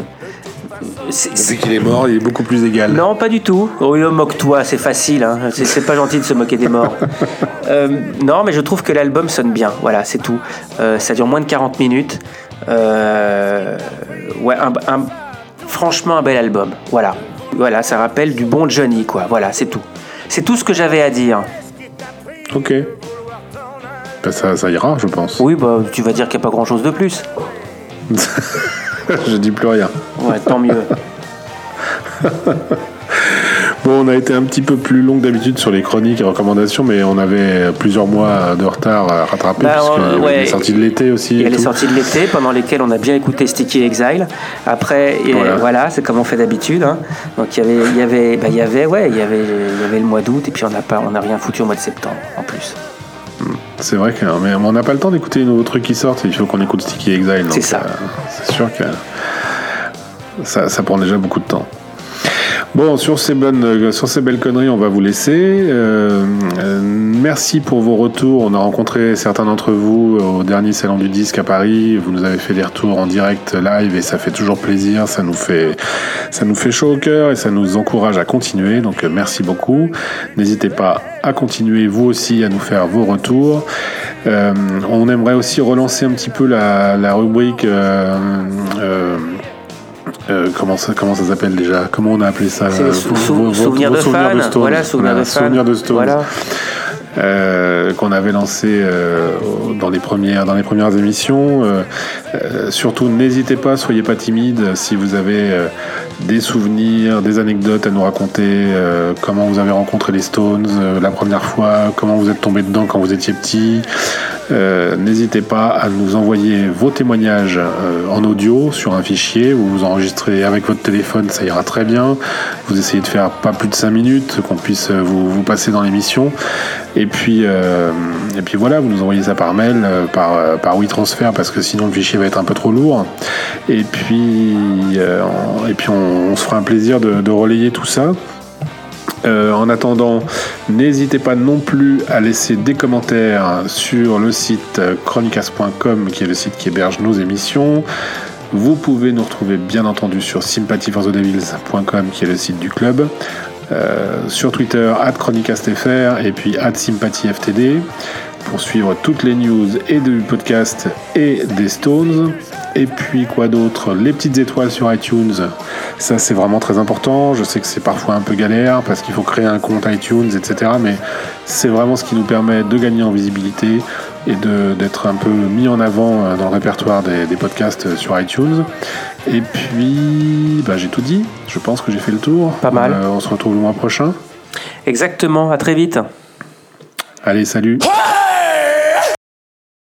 Depuis qu'il est mort, il est beaucoup plus égal. non, pas du tout. Oh, moque-toi, c'est facile. Hein. C'est, pas gentil de se moquer des morts. Euh, non, mais je trouve que l'album sonne bien. Voilà, c'est tout. Euh, ça dure moins de 40 minutes. Euh, ouais, un, un- franchement, un bel album. Voilà. Voilà, ça rappelle du bon Johnny, quoi. Voilà, c'est tout. C'est tout ce que j'avais à dire. Ok. Ben, ça, ça ira, je pense. Oui, bah, tu vas dire qu'il n'y a pas grand-chose de plus. je dis plus rien. Ouais, tant mieux. Bon, on a été un petit peu plus long que d'habitude sur les chroniques et recommandations, mais on avait plusieurs mois de retard à rattraper, Bah, puisque il y avait ouais. les sorties de l'été aussi. Il y a les sorties de l'été pendant lesquelles on a bien écouté Sticky Exile. Après, Voilà. voilà, c'est comme on fait d'habitude. hein. Donc il y avait, il y avait, bah, il y avait, ouais, il y avait, il y avait le mois d'août et puis on n'a pas, on n'a rien foutu au mois de septembre en plus. C'est vrai que mais on n'a pas le temps d'écouter les nouveaux trucs qui sortent. Il faut qu'on écoute Sticky Exile. C'est ça. euh, c'est sûr que ça, ça prend déjà beaucoup de temps. Bon, sur ces, bonnes, sur ces belles conneries, on va vous laisser. Euh, euh, merci pour vos retours. On a rencontré certains d'entre vous au dernier salon du disque à Paris. Vous nous avez fait des retours en direct live et ça fait toujours plaisir. Ça nous fait, ça nous fait chaud au cœur et ça nous encourage à continuer. Donc euh, merci beaucoup. N'hésitez pas à continuer vous aussi à nous faire vos retours. Euh, on aimerait aussi relancer un petit peu la, la rubrique. euh, euh, euh, comment ça, comment ça s'appelle déjà? Comment on a appelé ça? Euh, sou- vos- sou- vos- souvenir vos de souvenirs fan. Voilà, souvenir Voilà, de fan. souvenirs de Stones. Voilà. Euh, qu'on avait lancé euh, dans les premières dans les premières émissions. Euh, euh, surtout, n'hésitez pas, soyez pas timide. Si vous avez euh, des souvenirs, des anecdotes à nous raconter, comment vous avez rencontré les Stones la première fois, comment vous êtes tombé dedans quand vous étiez petit. Euh, N'hésitez pas à nous envoyer vos témoignages euh, en audio sur un fichier. Vous vous enregistrez avec votre téléphone, ça ira très bien. Vous essayez de faire pas plus de 5 minutes, qu'on puisse euh, vous, passer dans l'émission. Et puis, voilà, vous nous envoyez ça par mail, par, par WeTransfer, parce que sinon le fichier va être un peu trop lourd. Et puis, et puis on, se fera un plaisir de relayer tout ça. Euh, en attendant, n'hésitez pas non plus à laisser des commentaires sur le site euh, chronicas.com, qui est le site qui héberge nos émissions. Vous pouvez nous retrouver bien entendu sur sympathyforthedevils.com, qui est le site du club. Euh, sur Twitter, chronicastfr et puis sympathyftd pour suivre toutes les news et du podcast et des Stones. Et puis quoi d'autre? Les petites étoiles sur iTunes, ça c'est vraiment très important. Je sais que c'est parfois un peu galère parce qu'il faut créer un compte iTunes, etc. Mais c'est vraiment ce qui nous permet de gagner en visibilité et d'être un peu mis en avant euh, dans le répertoire des, podcasts sur iTunes. Et puis, bah, j'ai tout dit. Je pense que j'ai fait le tour. Pas mal. Euh, on se retrouve le mois prochain. Exactement. À très vite. Allez, salut.